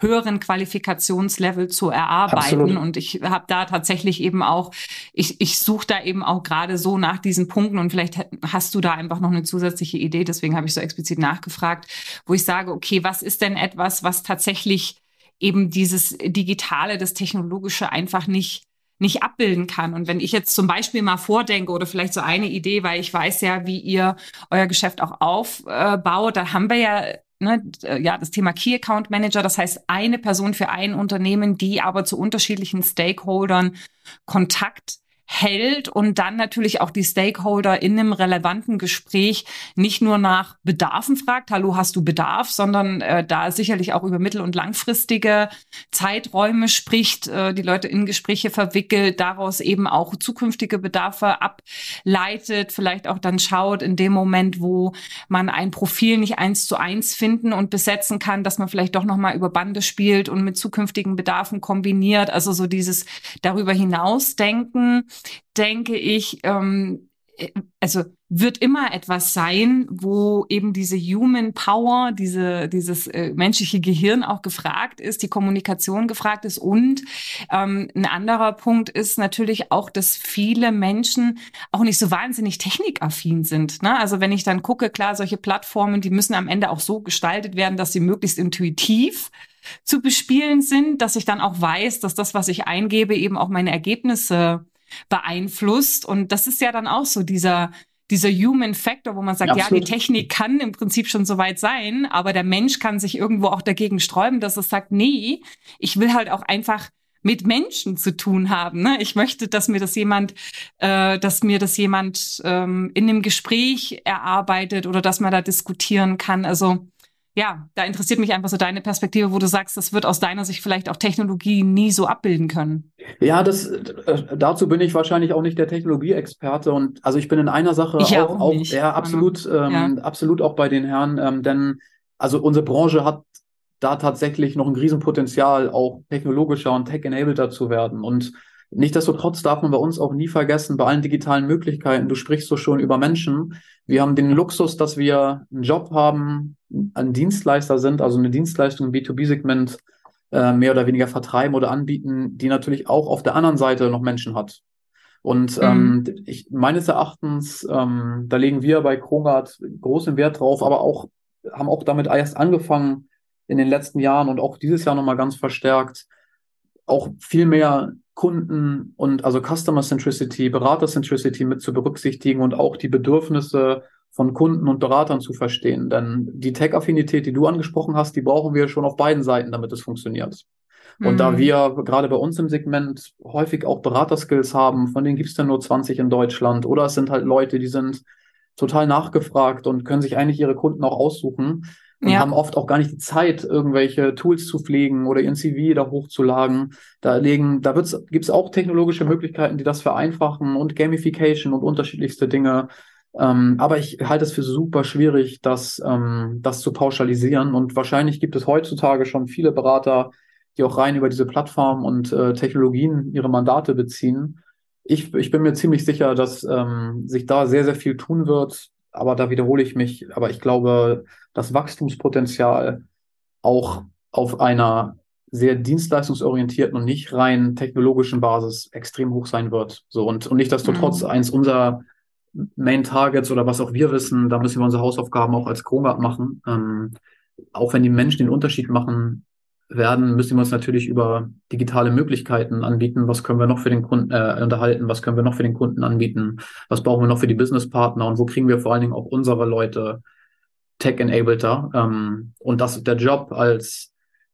höheren Qualifikationslevel zu erarbeiten. Absolut. Und ich habe da tatsächlich eben auch, ich, ich suche da eben auch gerade so nach diesen Punkten und vielleicht hast du da einfach noch eine zusätzliche Idee, deswegen habe ich so explizit nachgefragt, wo ich sage, okay, was ist denn etwas, was tatsächlich eben dieses Digitale, das Technologische einfach nicht nicht abbilden kann. Und wenn ich jetzt zum Beispiel mal vordenke oder vielleicht so eine Idee, weil ich weiß ja, wie ihr euer Geschäft auch aufbaut, da haben wir ja ne, ja, das Thema Key Account Manager, das heißt eine Person für ein Unternehmen, die aber zu unterschiedlichen Stakeholdern Kontakt hält und dann natürlich auch die Stakeholder in einem relevanten Gespräch nicht nur nach Bedarfen fragt, hallo, hast du Bedarf, sondern äh, da sicherlich auch über mittel- und langfristige Zeiträume spricht, äh, die Leute in Gespräche verwickelt, daraus eben auch zukünftige Bedarfe ableitet, vielleicht auch dann schaut in dem Moment, wo man ein Profil nicht eins zu eins finden und besetzen kann, dass man vielleicht doch nochmal über Bande spielt und mit zukünftigen Bedarfen kombiniert. Also so dieses darüber hinaus denken denke ich, ähm, äh, also wird immer etwas sein, wo eben diese Human Power, diese, dieses äh, menschliche Gehirn auch gefragt ist, die Kommunikation gefragt ist. Und ähm, ein anderer Punkt ist natürlich auch, dass viele Menschen auch nicht so wahnsinnig technikaffin sind. Ne? Also wenn ich dann gucke, klar, solche Plattformen, die müssen am Ende auch so gestaltet werden, dass sie möglichst intuitiv zu bespielen sind, dass ich dann auch weiß, dass das, was ich eingebe, eben auch meine Ergebnisse beeinflusst. Und das ist ja dann auch so dieser, dieser Human Factor, wo man sagt, ja, ja, die Technik kann im Prinzip schon so weit sein, aber der Mensch kann sich irgendwo auch dagegen sträuben, dass es sagt, nee, ich will halt auch einfach mit Menschen zu tun haben. Ne? Ich möchte, dass mir das jemand, äh, dass mir das jemand ähm, in einem Gespräch erarbeitet oder dass man da diskutieren kann. Also ja, da interessiert mich einfach so deine Perspektive, wo du sagst, das wird aus deiner Sicht vielleicht auch Technologie nie so abbilden können. Ja, das, äh, dazu bin ich wahrscheinlich auch nicht der Technologieexperte und also ich bin in einer Sache ich auch, auch, auch ja, absolut, ähm, ja. absolut auch bei den Herren, ähm, denn also unsere Branche hat da tatsächlich noch ein Riesenpotenzial, auch technologischer und tech-enableder zu werden und Nichtsdestotrotz darf man bei uns auch nie vergessen, bei allen digitalen Möglichkeiten, du sprichst so schon über Menschen. Wir haben den Luxus, dass wir einen Job haben, ein Dienstleister sind, also eine Dienstleistung im B2B-Segment äh, mehr oder weniger vertreiben oder anbieten, die natürlich auch auf der anderen Seite noch Menschen hat. Und mhm. ähm, ich, meines Erachtens, ähm, da legen wir bei Krongard großen Wert drauf, aber auch haben auch damit erst angefangen in den letzten Jahren und auch dieses Jahr nochmal ganz verstärkt, auch viel mehr Kunden und also Customer Centricity, Berater Centricity mit zu berücksichtigen und auch die Bedürfnisse von Kunden und Beratern zu verstehen. Denn die Tech-Affinität, die du angesprochen hast, die brauchen wir schon auf beiden Seiten, damit es funktioniert. Und mhm. da wir gerade bei uns im Segment häufig auch Beraterskills haben, von denen gibt es dann nur 20 in Deutschland, oder es sind halt Leute, die sind total nachgefragt und können sich eigentlich ihre Kunden auch aussuchen und ja. haben oft auch gar nicht die Zeit, irgendwelche Tools zu pflegen oder ihren CV da hochzuladen. Da legen, da gibt es auch technologische Möglichkeiten, die das vereinfachen und Gamification und unterschiedlichste Dinge. Ähm, aber ich halte es für super schwierig, das, ähm, das zu pauschalisieren. Und wahrscheinlich gibt es heutzutage schon viele Berater, die auch rein über diese Plattformen und äh, Technologien ihre Mandate beziehen. Ich, ich bin mir ziemlich sicher, dass ähm, sich da sehr, sehr viel tun wird. Aber da wiederhole ich mich. Aber ich glaube, das Wachstumspotenzial auch auf einer sehr dienstleistungsorientierten und nicht rein technologischen Basis extrem hoch sein wird. So und, und nicht, dass du trotz mhm. eins unserer Main Targets oder was auch wir wissen, da müssen wir unsere Hausaufgaben auch als Kronrad machen. Ähm, auch wenn die Menschen den Unterschied machen werden, müssen wir uns natürlich über digitale Möglichkeiten anbieten. Was können wir noch für den Kunden äh, unterhalten? Was können wir noch für den Kunden anbieten? Was brauchen wir noch für die Businesspartner? Und wo kriegen wir vor allen Dingen auch unsere Leute tech-enableter? Ähm, und dass der Job als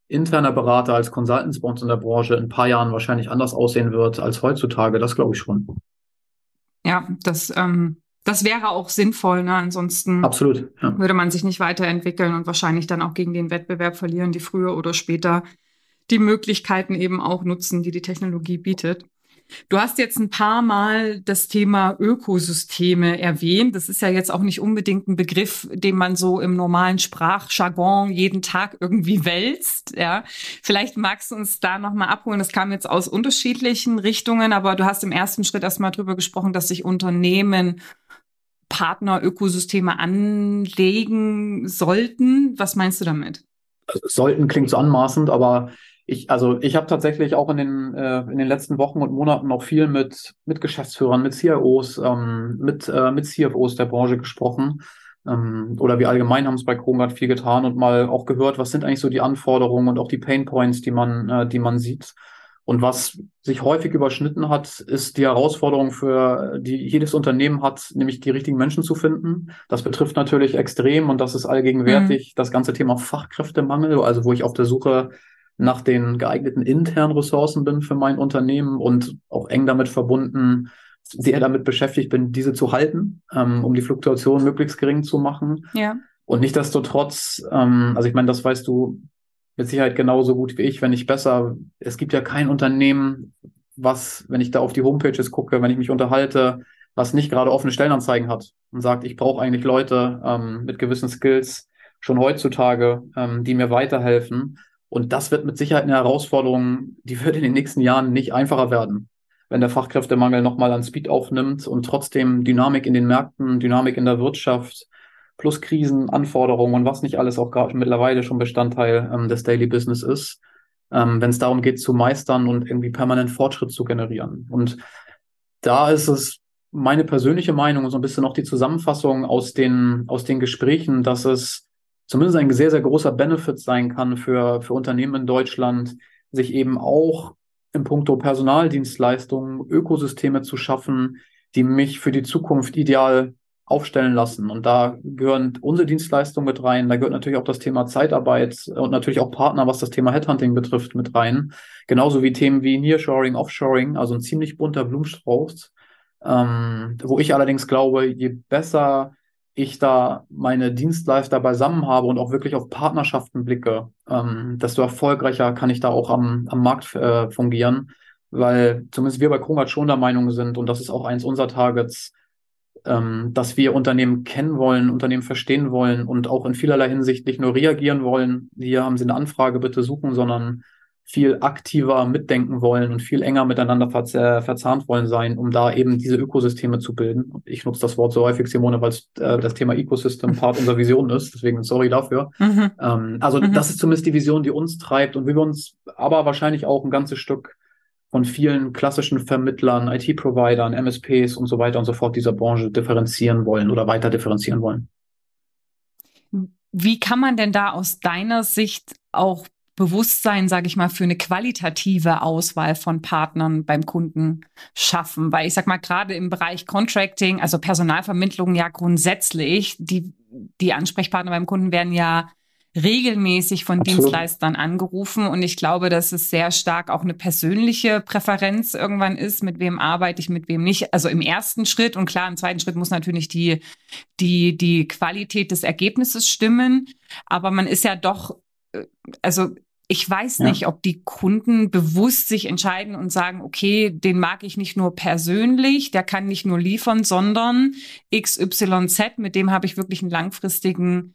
interner Berater, als Consultants bei uns in der Branche in ein paar Jahren wahrscheinlich anders aussehen wird als heutzutage, das glaube ich schon. Ja, das, ähm, das wäre auch sinnvoll. Ne? Ansonsten Absolut, ja. würde man sich nicht weiterentwickeln und wahrscheinlich dann auch gegen den Wettbewerb verlieren, die früher oder später die Möglichkeiten eben auch nutzen, die die Technologie bietet. Du hast jetzt ein paar Mal das Thema Ökosysteme erwähnt. Das ist ja jetzt auch nicht unbedingt ein Begriff, den man so im normalen Sprachjargon jeden Tag irgendwie wälzt. Ja, vielleicht magst du uns da nochmal abholen. Das kam jetzt aus unterschiedlichen Richtungen, aber du hast im ersten Schritt erstmal drüber gesprochen, dass sich Unternehmen Partner-Ökosysteme anlegen sollten. Was meinst du damit? Also, sollten klingt so anmaßend, aber ich, also ich habe tatsächlich auch in den, äh, in den letzten Wochen und Monaten auch viel mit, mit Geschäftsführern, mit CIOs, ähm, mit, äh, mit CFOs der Branche gesprochen. Ähm, oder wir allgemein haben es bei Krongard viel getan und mal auch gehört, was sind eigentlich so die Anforderungen und auch die Pain Points, die man, äh, die man sieht. Und was sich häufig überschnitten hat, ist die Herausforderung für die jedes Unternehmen hat, nämlich die richtigen Menschen zu finden. Das betrifft natürlich extrem und das ist allgegenwärtig mhm. das ganze Thema Fachkräftemangel, also wo ich auf der Suche nach den geeigneten internen Ressourcen bin für mein Unternehmen und auch eng damit verbunden sehr damit beschäftigt bin, diese zu halten, ähm, um die Fluktuation möglichst gering zu machen. Ja. Und nichtdestotrotz, ähm, also ich meine, das weißt du mit Sicherheit genauso gut wie ich, wenn nicht besser. Es gibt ja kein Unternehmen, was, wenn ich da auf die Homepages gucke, wenn ich mich unterhalte, was nicht gerade offene Stellenanzeigen hat und sagt, ich brauche eigentlich Leute ähm, mit gewissen Skills schon heutzutage, ähm, die mir weiterhelfen. Und das wird mit Sicherheit eine Herausforderung, die *laughs* wird in den nächsten Jahren nicht einfacher werden, wenn der Fachkräftemangel nochmal an Speed aufnimmt und trotzdem Dynamik in den Märkten, Dynamik in der Wirtschaft, plus Krisen, Anforderungen und was nicht alles auch gerade mittlerweile schon Bestandteil ähm, des Daily Business ist, ähm, wenn es darum geht zu meistern und irgendwie permanent Fortschritt zu generieren. Und da ist es meine persönliche Meinung und so ein bisschen auch die Zusammenfassung aus den, aus den Gesprächen, dass es zumindest ein sehr, sehr großer Benefit sein kann für, für Unternehmen in Deutschland, sich eben auch im Punkto Personaldienstleistungen Ökosysteme zu schaffen, die mich für die Zukunft ideal aufstellen lassen. Und da gehören unsere Dienstleistungen mit rein. Da gehört natürlich auch das Thema Zeitarbeit und natürlich auch Partner, was das Thema Headhunting betrifft, mit rein. Genauso wie Themen wie Nearshoring, Offshoring, also ein ziemlich bunter Blumenstrauß. Ähm, wo ich allerdings glaube, je besser ich da meine Dienstleister beisammen habe und auch wirklich auf Partnerschaften blicke, ähm, desto erfolgreicher kann ich da auch am, am Markt äh, fungieren. Weil zumindest wir bei Kronert schon der Meinung sind, und das ist auch eins unserer Targets, ähm, dass wir Unternehmen kennen wollen, Unternehmen verstehen wollen und auch in vielerlei Hinsicht nicht nur reagieren wollen, hier haben Sie eine Anfrage, bitte suchen, sondern viel aktiver mitdenken wollen und viel enger miteinander verz äh, verzahnt wollen sein, um da eben diese Ökosysteme zu bilden. Ich nutze das Wort so häufig, Simone, weil äh, das Thema Ecosystem *laughs* Part unserer Vision ist. Deswegen sorry dafür. Mhm. Ähm, also mhm. das ist zumindest die Vision, die uns treibt und wie wir uns aber wahrscheinlich auch ein ganzes Stück von vielen klassischen Vermittlern, IT-Providern, MSPs und so weiter und so fort dieser Branche differenzieren wollen oder weiter differenzieren wollen. Wie kann man denn da aus deiner Sicht auch Bewusstsein, sage ich mal, für eine qualitative Auswahl von Partnern beim Kunden schaffen? Weil ich sag mal, gerade im Bereich Contracting, also Personalvermittlung ja grundsätzlich, die, die Ansprechpartner beim Kunden werden ja regelmäßig von Absolut. Dienstleistern angerufen und ich glaube, dass es sehr stark auch eine persönliche Präferenz irgendwann ist, mit wem arbeite ich, mit wem nicht. Also im ersten Schritt und klar, im zweiten Schritt muss natürlich die, die, die Qualität des Ergebnisses stimmen. Aber man ist ja doch, äh, also ich weiß ja. nicht, ob die Kunden bewusst sich entscheiden und sagen, okay, den mag ich nicht nur persönlich, der kann nicht nur liefern, sondern XYZ, mit dem habe ich wirklich einen langfristigen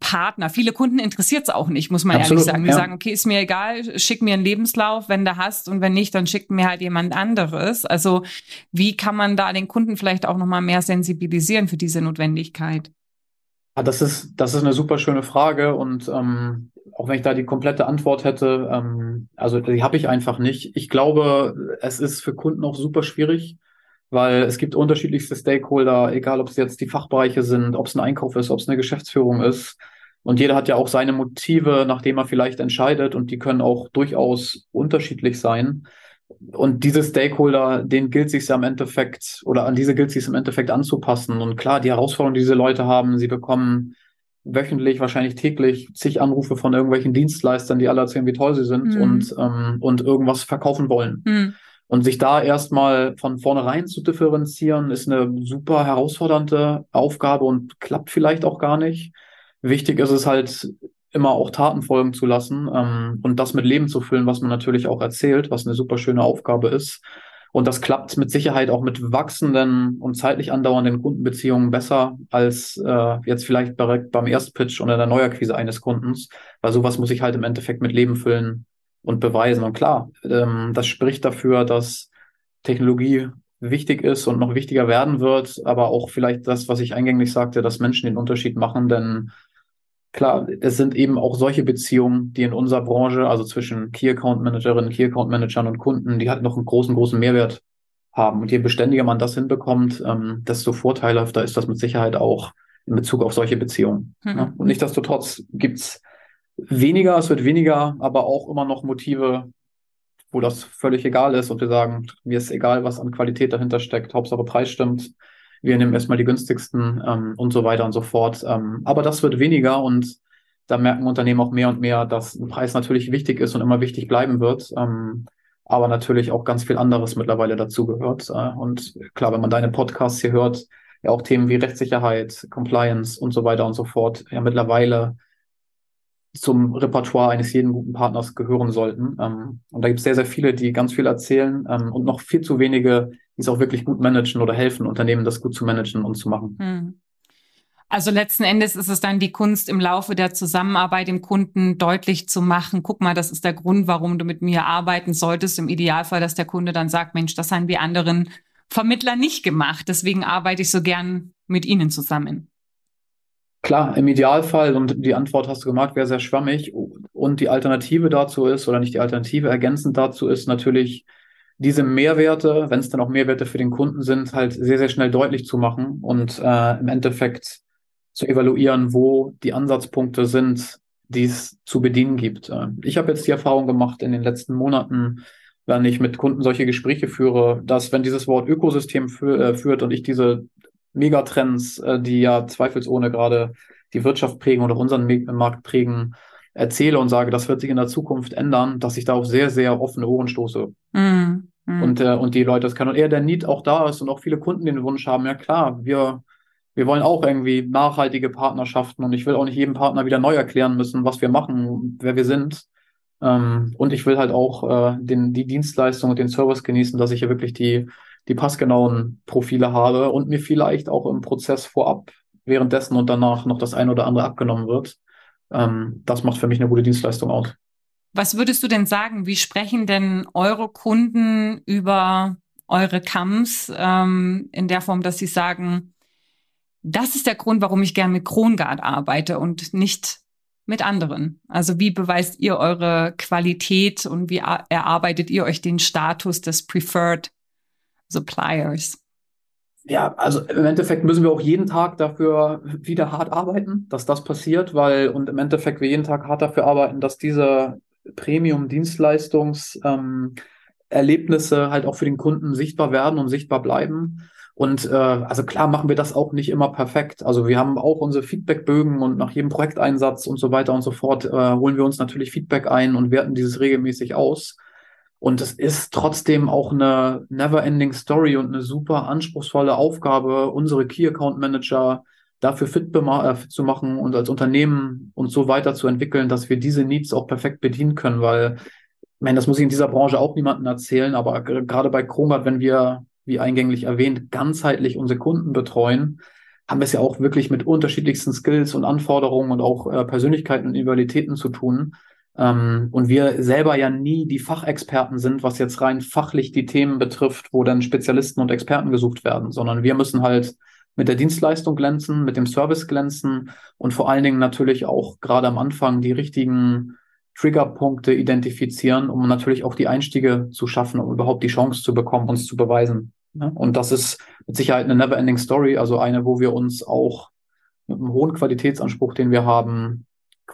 Partner. Viele Kunden interessiert es auch nicht, muss man Absolut, ehrlich sagen. Die ja. sagen, okay, ist mir egal, schick mir einen Lebenslauf, wenn du hast und wenn nicht, dann schickt mir halt jemand anderes. Also wie kann man da den Kunden vielleicht auch nochmal mehr sensibilisieren für diese Notwendigkeit? Ja, das ist, das ist eine super schöne Frage und ähm, auch wenn ich da die komplette Antwort hätte, ähm, also die habe ich einfach nicht. Ich glaube, es ist für Kunden auch super schwierig, weil es gibt unterschiedlichste Stakeholder, egal ob es jetzt die Fachbereiche sind, ob es ein Einkauf ist, ob es eine Geschäftsführung ist. Und jeder hat ja auch seine Motive, nachdem er vielleicht entscheidet, und die können auch durchaus unterschiedlich sein. Und diese Stakeholder, denen gilt sich ja im Endeffekt, oder an diese gilt sich im Endeffekt anzupassen. Und klar, die Herausforderung, die diese Leute haben, sie bekommen wöchentlich, wahrscheinlich täglich zig Anrufe von irgendwelchen Dienstleistern, die alle erzählen, wie toll sie sind mhm. und, ähm, und irgendwas verkaufen wollen. Mhm. Und sich da erstmal von vornherein zu differenzieren, ist eine super herausfordernde Aufgabe und klappt vielleicht auch gar nicht. Wichtig ist es halt, immer auch Taten folgen zu lassen ähm, und das mit Leben zu füllen, was man natürlich auch erzählt, was eine super schöne Aufgabe ist. Und das klappt mit Sicherheit auch mit wachsenden und zeitlich andauernden Kundenbeziehungen besser als äh, jetzt vielleicht direkt beim Erstpitch oder der Neuakquise eines Kundens, weil sowas muss ich halt im Endeffekt mit Leben füllen und beweisen. Und klar, ähm, das spricht dafür, dass Technologie wichtig ist und noch wichtiger werden wird, aber auch vielleicht das, was ich eingänglich sagte, dass Menschen den Unterschied machen, denn klar, es sind eben auch solche Beziehungen, die in unserer Branche, also zwischen Key Account Managerinnen, Key Account Managern und Kunden, die halt noch einen großen, großen Mehrwert haben. Und je beständiger man das hinbekommt, ähm, desto vorteilhafter ist das mit Sicherheit auch in Bezug auf solche Beziehungen. Mhm. Ja? Und nichtsdestotrotz gibt's weniger, es wird weniger, aber auch immer noch Motive, wo das völlig egal ist und wir sagen, mir ist egal, was an Qualität dahinter steckt, Hauptsache Preis stimmt. Wir nehmen erstmal die günstigsten ähm, und so weiter und so fort. Ähm, aber das wird weniger und da merken Unternehmen auch mehr und mehr, dass ein Preis natürlich wichtig ist und immer wichtig bleiben wird. Ähm, aber natürlich auch ganz viel anderes mittlerweile dazugehört. Äh, und klar, wenn man deine Podcasts hier hört, ja auch Themen wie Rechtssicherheit, Compliance und so weiter und so fort ja mittlerweile zum Repertoire eines jeden guten Partners gehören sollten. Ähm, und da gibt es sehr, sehr viele, die ganz viel erzählen ähm, und noch viel zu wenige, die es auch wirklich gut managen oder helfen, Unternehmen das gut zu managen und zu machen. Hm. Also letzten Endes ist es dann die Kunst im Laufe der Zusammenarbeit dem Kunden deutlich zu machen, guck mal, das ist der Grund, warum du mit mir arbeiten solltest. Im Idealfall, dass der Kunde dann sagt, Mensch, das haben wir anderen Vermittler nicht gemacht. Deswegen arbeite ich so gern mit Ihnen zusammen. Klar, im Idealfall, und die Antwort hast du gemacht, wäre sehr schwammig. Und die Alternative dazu ist, oder nicht die Alternative, ergänzend dazu ist natürlich, diese Mehrwerte, wenn es dann auch Mehrwerte für den Kunden sind, halt sehr, sehr schnell deutlich zu machen und äh, im Endeffekt zu evaluieren, wo die Ansatzpunkte sind, die es zu bedienen gibt. Äh, ich habe jetzt die Erfahrung gemacht in den letzten Monaten, wenn ich mit Kunden solche Gespräche führe, dass wenn dieses Wort Ökosystem für, äh, führt und ich diese Megatrends, äh, die ja zweifelsohne gerade die Wirtschaft prägen oder unseren Markt prägen, erzähle und sage, das wird sich in der Zukunft ändern, dass ich da auf sehr, sehr offene Ohren stoße. Mm, mm. Und, äh, und die Leute das können. Und eher der Need auch da ist und auch viele Kunden den Wunsch haben, ja klar, wir, wir wollen auch irgendwie nachhaltige Partnerschaften und ich will auch nicht jedem Partner wieder neu erklären müssen, was wir machen, wer wir sind. Ähm, und ich will halt auch äh, den, die Dienstleistung und den Service genießen, dass ich hier wirklich die, die passgenauen Profile habe und mir vielleicht auch im Prozess vorab, währenddessen und danach noch das eine oder andere abgenommen wird. Ähm, das macht für mich eine gute Dienstleistung aus. Was würdest du denn sagen? Wie sprechen denn eure Kunden über eure Camps ähm, in der Form, dass sie sagen, das ist der Grund, warum ich gerne mit Krongard arbeite und nicht mit anderen? Also wie beweist ihr eure Qualität und wie erarbeitet ihr euch den Status des Preferred Suppliers? Ja, also im Endeffekt müssen wir auch jeden Tag dafür wieder hart arbeiten, dass das passiert, weil und im Endeffekt wir jeden Tag hart dafür arbeiten, dass diese Premium-Dienstleistungs-Erlebnisse ähm, halt auch für den Kunden sichtbar werden und sichtbar bleiben. Und äh, also klar machen wir das auch nicht immer perfekt. Also wir haben auch unsere Feedbackbögen und nach jedem Projekteinsatz und so weiter und so fort äh, holen wir uns natürlich Feedback ein und werten dieses regelmäßig aus. Und es ist trotzdem auch eine never-ending Story und eine super anspruchsvolle Aufgabe, unsere Key Account Manager dafür fit, äh, zu machen und als Unternehmen uns so weiterzuentwickeln, dass wir diese Needs auch perfekt bedienen können, weil, meine, das muss ich in dieser Branche auch niemandem erzählen, aber gerade bei Krongard, wenn wir, wie eingänglich erwähnt, ganzheitlich unsere Kunden betreuen, haben wir es ja auch wirklich mit unterschiedlichsten Skills und Anforderungen und auch äh, Persönlichkeiten und Individualitäten zu tun. Ähm, und wir selber ja nie die Fachexperten sind, was jetzt rein fachlich die Themen betrifft, wo dann Spezialisten und Experten gesucht werden, sondern wir müssen halt mit der Dienstleistung glänzen, mit dem Service glänzen und vor allen Dingen natürlich auch gerade am Anfang die richtigen Triggerpunkte identifizieren, um natürlich auch die Einstiege zu schaffen, um überhaupt die Chance zu bekommen, uns zu beweisen. Und das ist mit Sicherheit eine never-ending Story, also eine, wo wir uns auch mit einem hohen Qualitätsanspruch, den wir haben,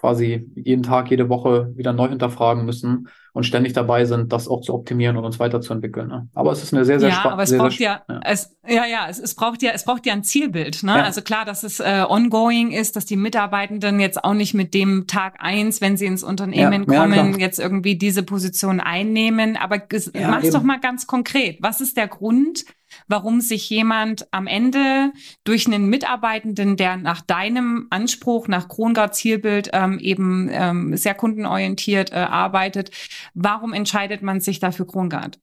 quasi jeden Tag, jede Woche wieder neu hinterfragen müssen und ständig dabei sind, das auch zu optimieren und uns weiterzuentwickeln. Ne? Aber es ist eine sehr, sehr ja, aber es sehr, braucht sehr, ja, ja, es, ja, ja, es, es braucht ja, es braucht ja ein Zielbild. Ne? Ja. Also klar, dass es äh, ongoing ist, dass die Mitarbeitenden jetzt auch nicht mit dem Tag eins, wenn sie ins Unternehmen ja, kommen, jetzt irgendwie diese Position einnehmen. Aber mach's doch mal ganz konkret. Was ist der Grund? Warum sich jemand am Ende durch einen Mitarbeitenden, der nach deinem Anspruch, nach Krongard Zielbild ähm, eben ähm, sehr kundenorientiert äh, arbeitet, warum entscheidet man sich dafür Krongard?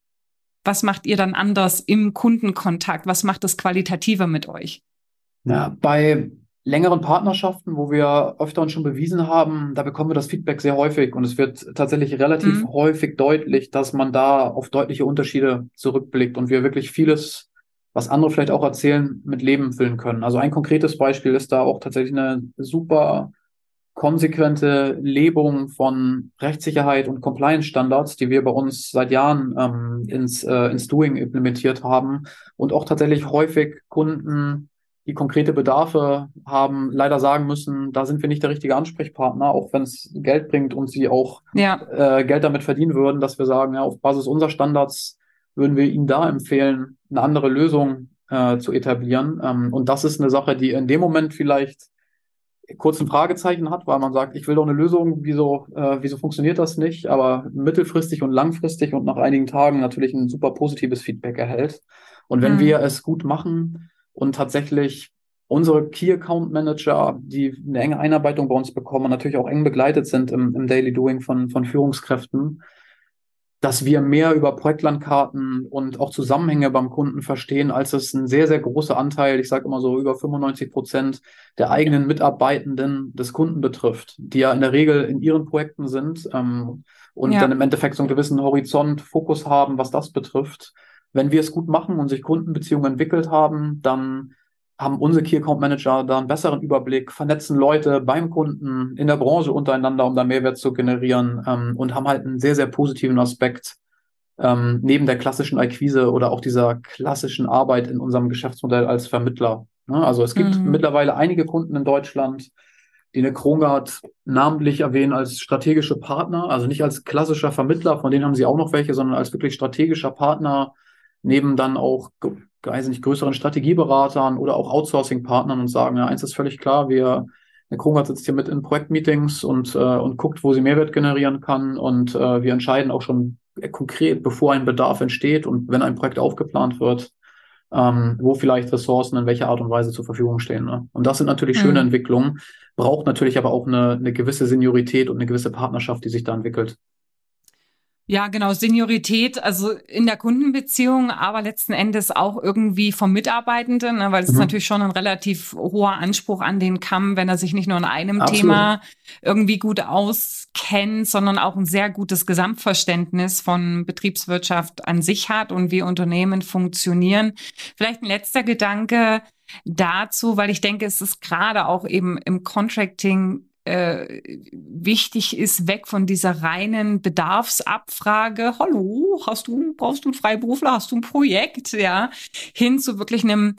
Was macht ihr dann anders im Kundenkontakt? Was macht es qualitativer mit euch? Ja, bei längeren Partnerschaften, wo wir öfter uns schon bewiesen haben, da bekommen wir das Feedback sehr häufig und es wird tatsächlich relativ mhm. häufig deutlich, dass man da auf deutliche Unterschiede zurückblickt und wir wirklich vieles, was andere vielleicht auch erzählen, mit Leben füllen können. Also ein konkretes Beispiel ist da auch tatsächlich eine super konsequente Lebung von Rechtssicherheit und Compliance-Standards, die wir bei uns seit Jahren ähm, ins, äh, ins Doing implementiert haben und auch tatsächlich häufig Kunden die konkrete Bedarfe haben, leider sagen müssen, da sind wir nicht der richtige Ansprechpartner, auch wenn es Geld bringt und sie auch ja. äh, Geld damit verdienen würden, dass wir sagen, ja, auf Basis unserer Standards würden wir ihnen da empfehlen, eine andere Lösung äh, zu etablieren. Ähm, und das ist eine Sache, die in dem Moment vielleicht kurzen Fragezeichen hat, weil man sagt, ich will doch eine Lösung, wieso, äh, wieso funktioniert das nicht? Aber mittelfristig und langfristig und nach einigen Tagen natürlich ein super positives Feedback erhält. Und wenn mhm. wir es gut machen und tatsächlich unsere Key Account Manager, die eine enge Einarbeitung bei uns bekommen und natürlich auch eng begleitet sind im, im Daily Doing von, von Führungskräften, dass wir mehr über Projektlandkarten und auch Zusammenhänge beim Kunden verstehen, als es ein sehr, sehr großer Anteil, ich sage immer so über 95 Prozent der eigenen Mitarbeitenden des Kunden betrifft, die ja in der Regel in ihren Projekten sind ähm, und ja. dann im Endeffekt so einen gewissen Horizont, Fokus haben, was das betrifft. Wenn wir es gut machen und sich Kundenbeziehungen entwickelt haben, dann haben unsere Key Account Manager da einen besseren Überblick, vernetzen Leute beim Kunden in der Branche untereinander, um da Mehrwert zu generieren ähm, und haben halt einen sehr, sehr positiven Aspekt ähm, neben der klassischen Akquise oder auch dieser klassischen Arbeit in unserem Geschäftsmodell als Vermittler. Ne? Also es gibt mhm. mittlerweile einige Kunden in Deutschland, die eine Krongard namentlich erwähnen als strategische Partner, also nicht als klassischer Vermittler, von denen haben sie auch noch welche, sondern als wirklich strategischer Partner, neben dann auch weiß nicht, größeren Strategieberatern oder auch Outsourcing-Partnern und sagen, ja, eins ist völlig klar, wir, der Krungert sitzt hier mit in Projektmeetings und, äh, und guckt, wo sie Mehrwert generieren kann und äh, wir entscheiden auch schon konkret, bevor ein Bedarf entsteht und wenn ein Projekt aufgeplant wird, ähm, wo vielleicht Ressourcen in welcher Art und Weise zur Verfügung stehen. Ne? Und das sind natürlich mhm. schöne Entwicklungen, braucht natürlich aber auch eine, eine gewisse Seniorität und eine gewisse Partnerschaft, die sich da entwickelt. Ja, genau, Seniorität, also in der Kundenbeziehung, aber letzten Endes auch irgendwie vom Mitarbeitenden, ne, weil es mhm. ist natürlich schon ein relativ hoher Anspruch an den Kamm, wenn er sich nicht nur in einem Absolut. Thema irgendwie gut auskennt, sondern auch ein sehr gutes Gesamtverständnis von Betriebswirtschaft an sich hat und wie Unternehmen funktionieren. Vielleicht ein letzter Gedanke dazu, weil ich denke, es ist gerade auch eben im Contracting äh, wichtig ist, weg von dieser reinen Bedarfsabfrage, hallo, hast du, brauchst du einen Freiberufler, hast du ein Projekt, ja, hin zu wirklich einem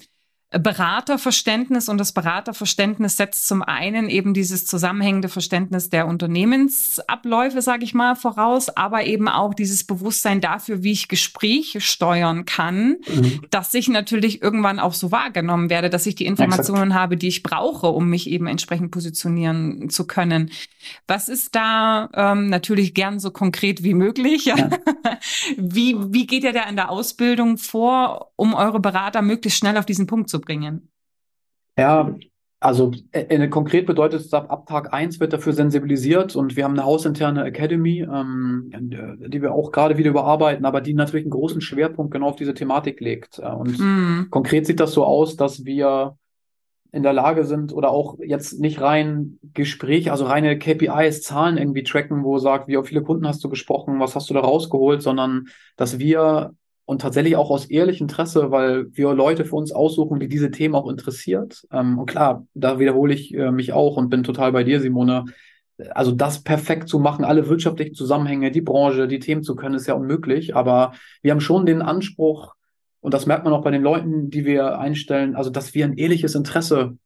Beraterverständnis und das Beraterverständnis setzt zum einen eben dieses zusammenhängende Verständnis der Unternehmensabläufe, sage ich mal, voraus, aber eben auch dieses Bewusstsein dafür, wie ich Gespräche steuern kann, mhm. dass ich natürlich irgendwann auch so wahrgenommen werde, dass ich die Informationen Exakt. habe, die ich brauche, um mich eben entsprechend positionieren zu können. Was ist da ähm, natürlich gern so konkret wie möglich? Ja. *laughs* wie, wie geht ihr da in der Ausbildung vor, um eure Berater möglichst schnell auf diesen Punkt zu bringen? Ja, also äh, konkret bedeutet es, ab, ab Tag 1 wird dafür sensibilisiert und wir haben eine hausinterne Academy, ähm, die wir auch gerade wieder überarbeiten, aber die natürlich einen großen Schwerpunkt genau auf diese Thematik legt. Äh, und mm. konkret sieht das so aus, dass wir in der Lage sind oder auch jetzt nicht rein Gespräch, also reine KPIs, Zahlen irgendwie tracken, wo sagt, wie viele Kunden hast du gesprochen, was hast du da rausgeholt, sondern dass wir und tatsächlich auch aus ehrlichem Interesse, weil wir Leute für uns aussuchen, die diese Themen auch interessiert. Ähm, und klar, da wiederhole ich äh, mich auch und bin total bei dir, Simone. Also das perfekt zu machen, alle wirtschaftlichen Zusammenhänge, die Branche, die Themen zu können, ist ja unmöglich. Aber wir haben schon den Anspruch, und das merkt man auch bei den Leuten, die wir einstellen, also dass wir ein ehrliches Interesse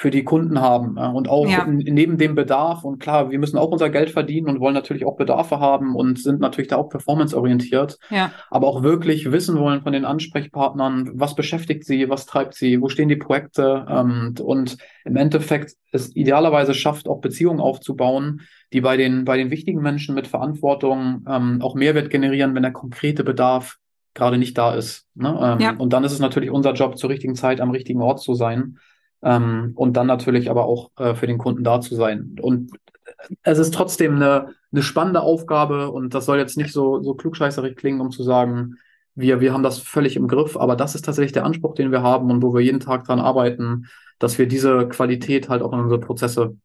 für die Kunden haben und auch ja. neben dem Bedarf. Und klar, wir müssen auch unser Geld verdienen und wollen natürlich auch Bedarfe haben und sind natürlich da auch performanceorientiert. Ja. Aber auch wirklich wissen wollen von den Ansprechpartnern, was beschäftigt sie, was treibt sie, wo stehen die Projekte ähm, und im Endeffekt es idealerweise schafft, auch Beziehungen aufzubauen, die bei den, bei den wichtigen Menschen mit Verantwortung ähm, auch Mehrwert generieren, wenn der konkrete Bedarf gerade nicht da ist. Ne? Ähm, ja. Und dann ist es natürlich unser Job, zur richtigen Zeit am richtigen Ort zu sein ähm, und dann natürlich aber auch äh, für den Kunden da zu sein. Und es ist trotzdem eine, eine spannende Aufgabe und das soll jetzt nicht so, so klugscheißerig klingen, um zu sagen, wir, wir haben das völlig im Griff, aber das ist tatsächlich der Anspruch, den wir haben und wo wir jeden Tag dran arbeiten, dass wir diese Qualität halt auch in unsere Prozesse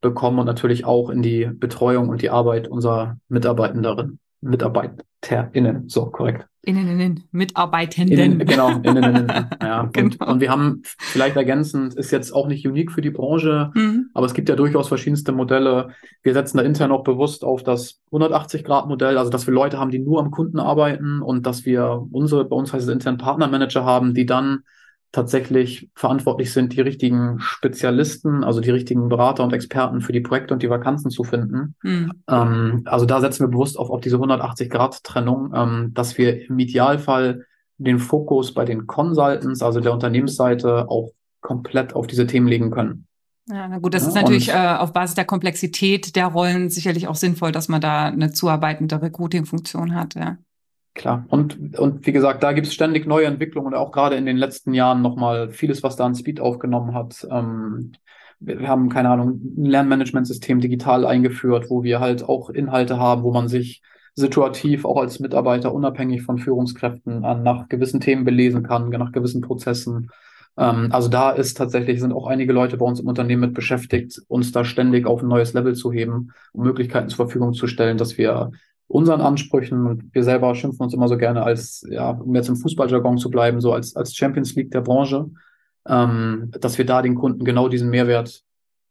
bekommen und natürlich auch in die Betreuung und die Arbeit unserer Mitarbeitenden, MitarbeiterInnen, so korrekt. Innen, innen, Mitarbeitenden. Innen, genau, *laughs* innen, innen. Ja. genau. Und, und, wir haben vielleicht ergänzend, ist jetzt auch nicht unique für die Branche, mhm. aber es gibt ja durchaus verschiedenste Modelle. Wir setzen da intern auch bewusst auf das 180-Grad-Modell, also dass wir Leute haben, die nur am Kunden arbeiten und dass wir unsere, bei uns heißt es intern Partnermanager haben, die dann tatsächlich verantwortlich sind, die richtigen Spezialisten, also die richtigen Berater und Experten für die Projekte und die Vakanzen zu finden. Mhm. Ähm, also da setzen wir bewusst auf, auf diese 180-Grad-Trennung, ähm, dass wir im Idealfall den Fokus bei den Consultants, also der Unternehmensseite, auch komplett auf diese Themen legen können. Ja, na gut, das ja, ist natürlich äh, auf Basis der Komplexität der Rollen sicherlich auch sinnvoll, dass man da eine zuarbeitende Recruiting-Funktion hat, ja. Klar. Und, und wie gesagt, da gibt es ständig neue Entwicklungen und auch gerade in den letzten Jahren nochmal vieles, was da an Speed aufgenommen hat. Ähm, wir haben, keine Ahnung, ein Lernmanagementsystem digital eingeführt, wo wir halt auch Inhalte haben, wo man sich situativ auch als Mitarbeiter unabhängig von Führungskräften an nach gewissen Themen belesen kann, nach gewissen Prozessen. Ähm, also da ist tatsächlich, sind auch einige Leute bei uns im Unternehmen mit beschäftigt, uns da ständig auf ein neues Level zu heben, um Möglichkeiten zur Verfügung zu stellen, dass wir unseren Ansprüchen, und wir selber schimpfen uns immer so gerne als, ja, um jetzt im Fußballjargon zu bleiben, so als, als Champions League der Branche, ähm, dass wir da den Kunden genau diesen Mehrwert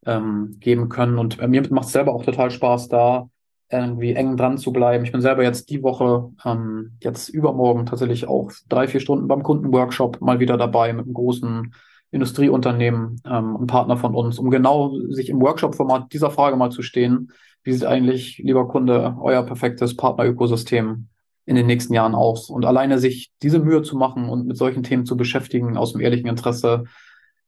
ähm, geben können. Und äh, mir macht es selber auch total Spaß, da irgendwie eng dran zu bleiben. Ich bin selber jetzt die Woche, ähm, jetzt übermorgen tatsächlich auch drei, vier Stunden beim Kundenworkshop mal wieder dabei mit einem großen Industrieunternehmen, ähm, ein Partner von uns, um genau sich im Workshop-Format dieser Frage mal zu stehen. Wie sieht eigentlich, lieber Kunde, euer perfektes Partnerökosystem in den nächsten Jahren aus? Und alleine sich diese Mühe zu machen und mit solchen Themen zu beschäftigen aus dem ehrlichen Interesse,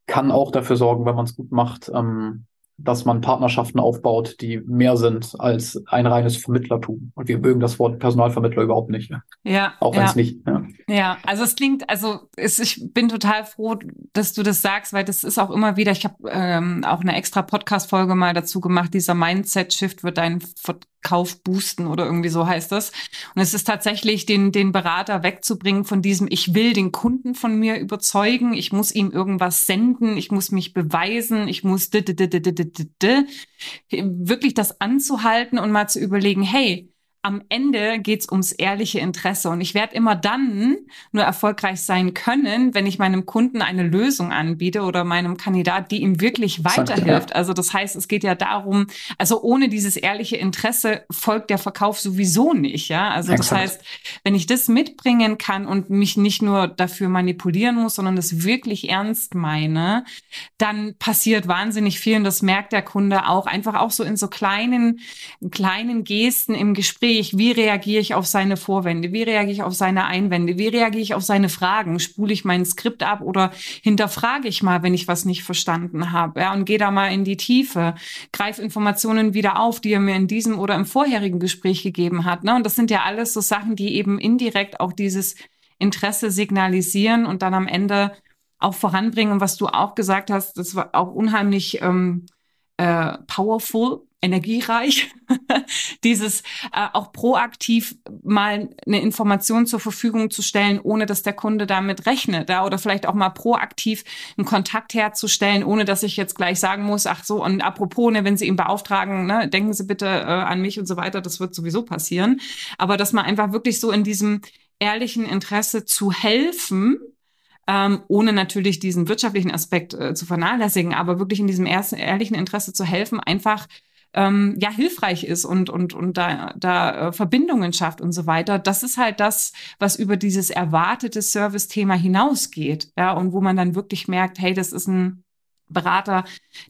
kann auch dafür sorgen, wenn man es gut macht, ähm, dass man Partnerschaften aufbaut, die mehr sind als ein reines Vermittlertum. Und wir mögen das Wort Personalvermittler überhaupt nicht. Ja. Auch wenn es nicht. Ja. ja, also es klingt, also es, ich bin total froh, dass du das sagst, weil das ist auch immer wieder, ich habe ähm, auch eine extra Podcast-Folge mal dazu gemacht, dieser Mindset-Shift wird deinen Kauf boosten oder irgendwie so heißt das. Und es ist tatsächlich, den, den Berater wegzubringen von diesem, ich will den Kunden von mir überzeugen, ich muss ihm irgendwas senden, ich muss mich beweisen, ich muss wirklich das anzuhalten und mal zu überlegen, hey, am Ende geht's ums ehrliche Interesse. Und ich werde immer dann nur erfolgreich sein können, wenn ich meinem Kunden eine Lösung anbiete oder meinem Kandidat, die ihm wirklich weiterhilft. Also das heißt, es geht ja darum, also ohne dieses ehrliche Interesse folgt der Verkauf sowieso nicht. Ja, also das heißt, wenn ich das mitbringen kann und mich nicht nur dafür manipulieren muss, sondern das wirklich ernst meine, dann passiert wahnsinnig viel. Und das merkt der Kunde auch einfach auch so in so kleinen, kleinen Gesten im Gespräch ich, wie reagiere ich auf seine Vorwände, wie reagiere ich auf seine Einwände, wie reagiere ich auf seine Fragen, spule ich mein Skript ab oder hinterfrage ich mal, wenn ich was nicht verstanden habe, ja, und gehe da mal in die Tiefe, greife Informationen wieder auf, die er mir in diesem oder im vorherigen Gespräch gegeben hat, ne? Und das sind ja alles so Sachen, die eben indirekt auch dieses Interesse signalisieren und dann am Ende auch voranbringen. Und was du auch gesagt hast, das war auch unheimlich ähm, äh, powerful, energiereich, *laughs* dieses äh, auch proaktiv mal eine Information zur Verfügung zu stellen, ohne dass der Kunde damit rechnet, ja? oder vielleicht auch mal proaktiv einen Kontakt herzustellen, ohne dass ich jetzt gleich sagen muss, ach so, und apropos, ne, wenn Sie ihn beauftragen, ne, denken Sie bitte äh, an mich und so weiter, das wird sowieso passieren. Aber dass man einfach wirklich so in diesem ehrlichen Interesse zu helfen, ähm, ohne natürlich diesen wirtschaftlichen Aspekt äh, zu vernachlässigen, aber wirklich in diesem ersten ehrlichen Interesse zu helfen, einfach ähm, ja hilfreich ist und und und da da äh, Verbindungen schafft und so weiter. Das ist halt das, was über dieses erwartete Service-Thema hinausgeht, ja und wo man dann wirklich merkt, hey, das ist ein Berater,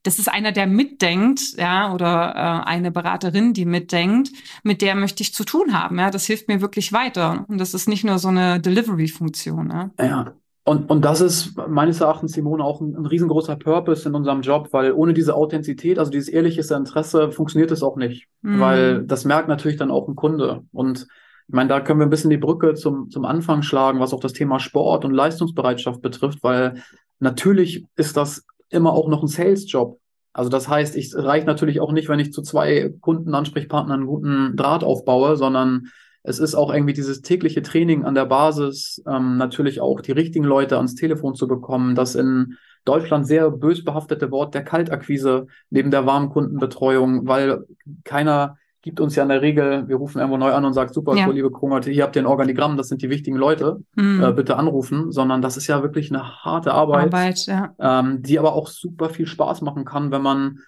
das ist einer, der mitdenkt, ja, oder äh, eine Beraterin, die mitdenkt, mit der möchte ich zu tun haben, ja, das hilft mir wirklich weiter und das ist nicht nur so eine Delivery-Funktion, ja. Ja, und, und das ist meines Erachtens, Simone, auch ein, ein, riesengroßer Purpose in unserem Job, weil ohne diese Authentizität, also dieses ehrliche Interesse, funktioniert es auch nicht. Mhm. Weil das merkt natürlich dann auch ein Kunde. Und ich meine, da können wir ein bisschen die Brücke zum, zum Anfang schlagen, was auch das Thema Sport und Leistungsbereitschaft betrifft, weil natürlich ist das immer auch noch ein Sales-Job. Also das heißt, ich reicht natürlich auch nicht, wenn ich zu zwei Kundenansprechpartnern einen guten Draht aufbaue, sondern es ist auch irgendwie dieses tägliche Training an der Basis, ähm, natürlich auch die richtigen Leute ans Telefon zu bekommen, das in Deutschland sehr bös behaftete Wort der Kaltakquise neben der warmen Kundenbetreuung, weil keiner gibt uns ja in der Regel, wir rufen irgendwo neu an und sagt, super, ja. liebe Krungerte, hier habt ihr ein Organigramm, das sind die wichtigen Leute, mhm. äh, bitte anrufen, sondern das ist ja wirklich eine harte Arbeit, Arbeit ja. ähm, die aber auch super viel Spaß machen kann, wenn man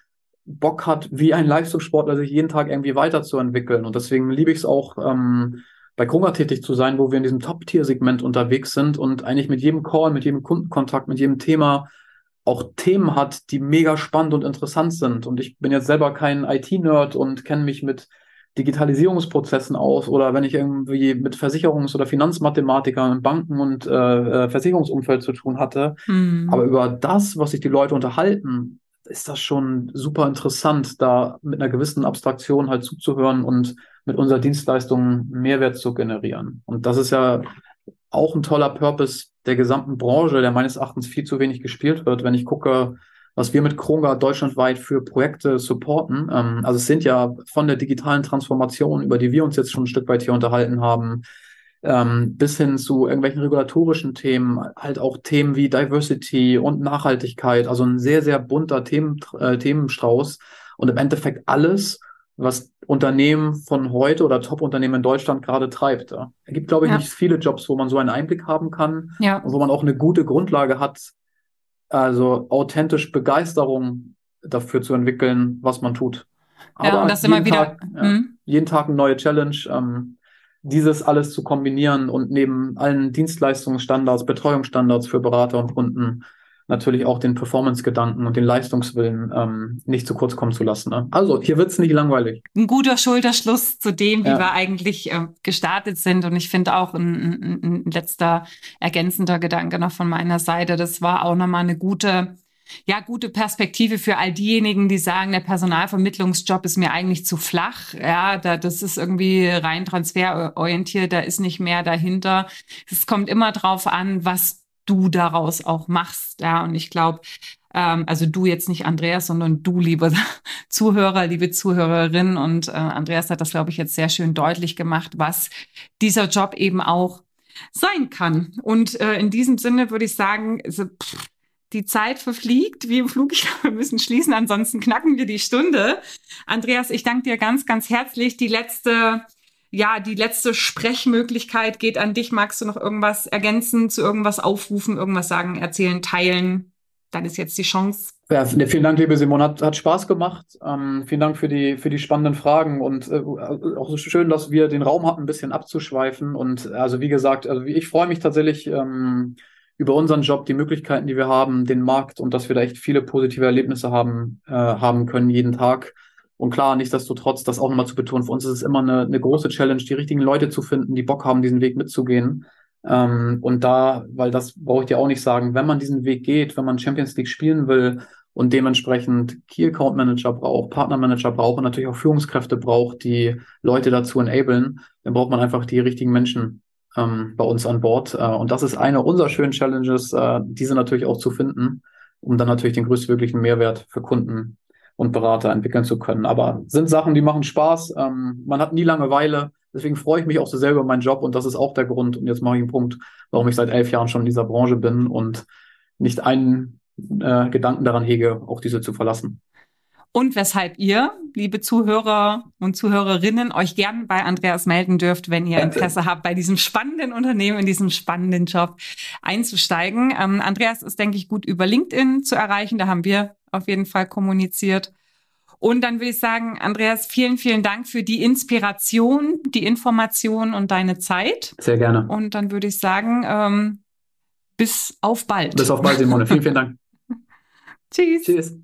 Bock hat, wie ein Leistungssportler sich jeden Tag irgendwie weiterzuentwickeln. Und deswegen liebe ich es auch, ähm, bei Krunga tätig zu sein, wo wir in diesem Top-Tier-Segment unterwegs sind und eigentlich mit jedem Call, mit jedem Kundenkontakt, mit jedem Thema auch Themen hat, die mega spannend und interessant sind. Und ich bin jetzt selber kein IT-Nerd und kenne mich mit Digitalisierungsprozessen aus oder wenn ich irgendwie mit Versicherungs- oder Finanzmathematikern im Banken- und äh, äh Versicherungsumfeld zu tun hatte. Mhm. Aber über das, was sich die Leute unterhalten, ist das schon super interessant, da mit einer gewissen Abstraktion halt zuzuhören und mit unserer Dienstleistung Mehrwert zu generieren. Und das ist ja auch ein toller Purpose der gesamten Branche, der meines Erachtens viel zu wenig gespielt wird. Wenn ich gucke, was wir mit Kronga deutschlandweit für Projekte supporten. Ähm, also es sind ja von der digitalen Transformation, über die wir uns jetzt schon ein Stück weit hier unterhalten haben, ähm, bis hin zu irgendwelchen regulatorischen Themen, halt auch Themen wie Diversity und Nachhaltigkeit, also ein sehr, sehr bunter Themen, äh, Themenstrauß und im Endeffekt alles, was Unternehmen von heute oder Top-Unternehmen in Deutschland gerade treibt. Ja. Es gibt, glaube ich, ja. nicht viele Jobs, wo man so einen Einblick haben kann ja. und wo man auch eine gute Grundlage hat, also authentisch Begeisterung dafür zu entwickeln, was man tut. Aber ja, und das immer wieder. Tag, ja, jeden Tag eine neue Challenge. Ähm, dieses alles zu kombinieren und neben allen Dienstleistungsstandards, Betreuungsstandards für Berater und Kunden natürlich auch den Performance-Gedanken und den Leistungswillen ähm, nicht zu kurz kommen zu lassen. Ne? Also hier wird's nicht langweilig. Ein guter Schulterschluss zu dem, wie ja. wir eigentlich äh, gestartet sind. Und ich finde auch ein, ein, ein letzter ergänzender Gedanke noch von meiner Seite, das war auch nochmal eine gute ja, gute Perspektive für all diejenigen, die sagen, der Personalvermittlungsjob ist mir eigentlich zu flach. Ja, da, das ist irgendwie rein transferorientiert, da ist nicht mehr dahinter. Es kommt immer drauf an, was du daraus auch machst. Ja, und ich glaube, ähm, also du jetzt nicht Andreas, sondern du, liebe *laughs* Zuhörer, liebe Zuhörerin. Und äh, Andreas hat das, glaube ich, jetzt sehr schön deutlich gemacht, was dieser Job eben auch sein kann. Und äh, in diesem Sinne würde ich sagen, also, pff, die Zeit verfliegt wie im Flug. Wir müssen schließen, ansonsten knacken wir die Stunde. Andreas, ich danke dir ganz, ganz herzlich. Die letzte, ja, die letzte Sprechmöglichkeit geht an dich. Magst du noch irgendwas ergänzen, zu irgendwas aufrufen, irgendwas sagen, erzählen, teilen? Dann ist jetzt die Chance. Ja, vielen Dank, liebe Simon. Hat, hat Spaß gemacht. Ähm, vielen Dank für die, für die spannenden Fragen und äh, auch so schön, dass wir den Raum hatten, ein bisschen abzuschweifen. Und also wie gesagt, also ich freue mich tatsächlich, ähm, über unseren Job, die Möglichkeiten, die wir haben, den Markt und dass wir da echt viele positive Erlebnisse haben, äh, haben können jeden Tag. Und klar, nichtsdestotrotz, das auch nochmal zu betonen, für uns ist es immer eine, eine große Challenge, die richtigen Leute zu finden, die Bock haben, diesen Weg mitzugehen. Ähm, und da, weil das brauche ich dir auch nicht sagen, wenn man diesen Weg geht, wenn man Champions League spielen will und dementsprechend Key Account Manager braucht, Partner Manager braucht und natürlich auch Führungskräfte braucht, die Leute dazu enablen, dann braucht man einfach die richtigen Menschen ähm, bei uns an Bord. Äh, und das ist eine unserer schönen Challenges, äh, diese natürlich auch zu finden, um dann natürlich den größtmöglichen Mehrwert für Kunden und Berater entwickeln zu können. Aber sind Sachen, die machen Spaß. Ähm, man hat nie Langeweile. Deswegen freue ich mich auch so sehr über meinen Job und das ist auch der Grund. Und jetzt mache ich einen Punkt, warum ich seit elf Jahren schon in dieser Branche bin und nicht einen äh, Gedanken daran hege, auch diese zu verlassen und weshalb ihr, liebe Zuhörer und Zuhörerinnen, euch gern bei Andreas melden dürft, wenn ihr Interesse habt, bei diesem spannenden Unternehmen, in diesem spannenden Job einzusteigen. Ähm, Andreas ist, denke ich, gut über LinkedIn zu erreichen. Da haben wir auf jeden Fall kommuniziert. Und dann will ich sagen, Andreas, vielen, vielen Dank für die Inspiration, die Information und deine Zeit. Sehr gerne. Und dann würde ich sagen, ähm, bis auf bald. Bis auf bald, Simone. vielen, vielen Dank. *laughs* Tschüss. Tschüss.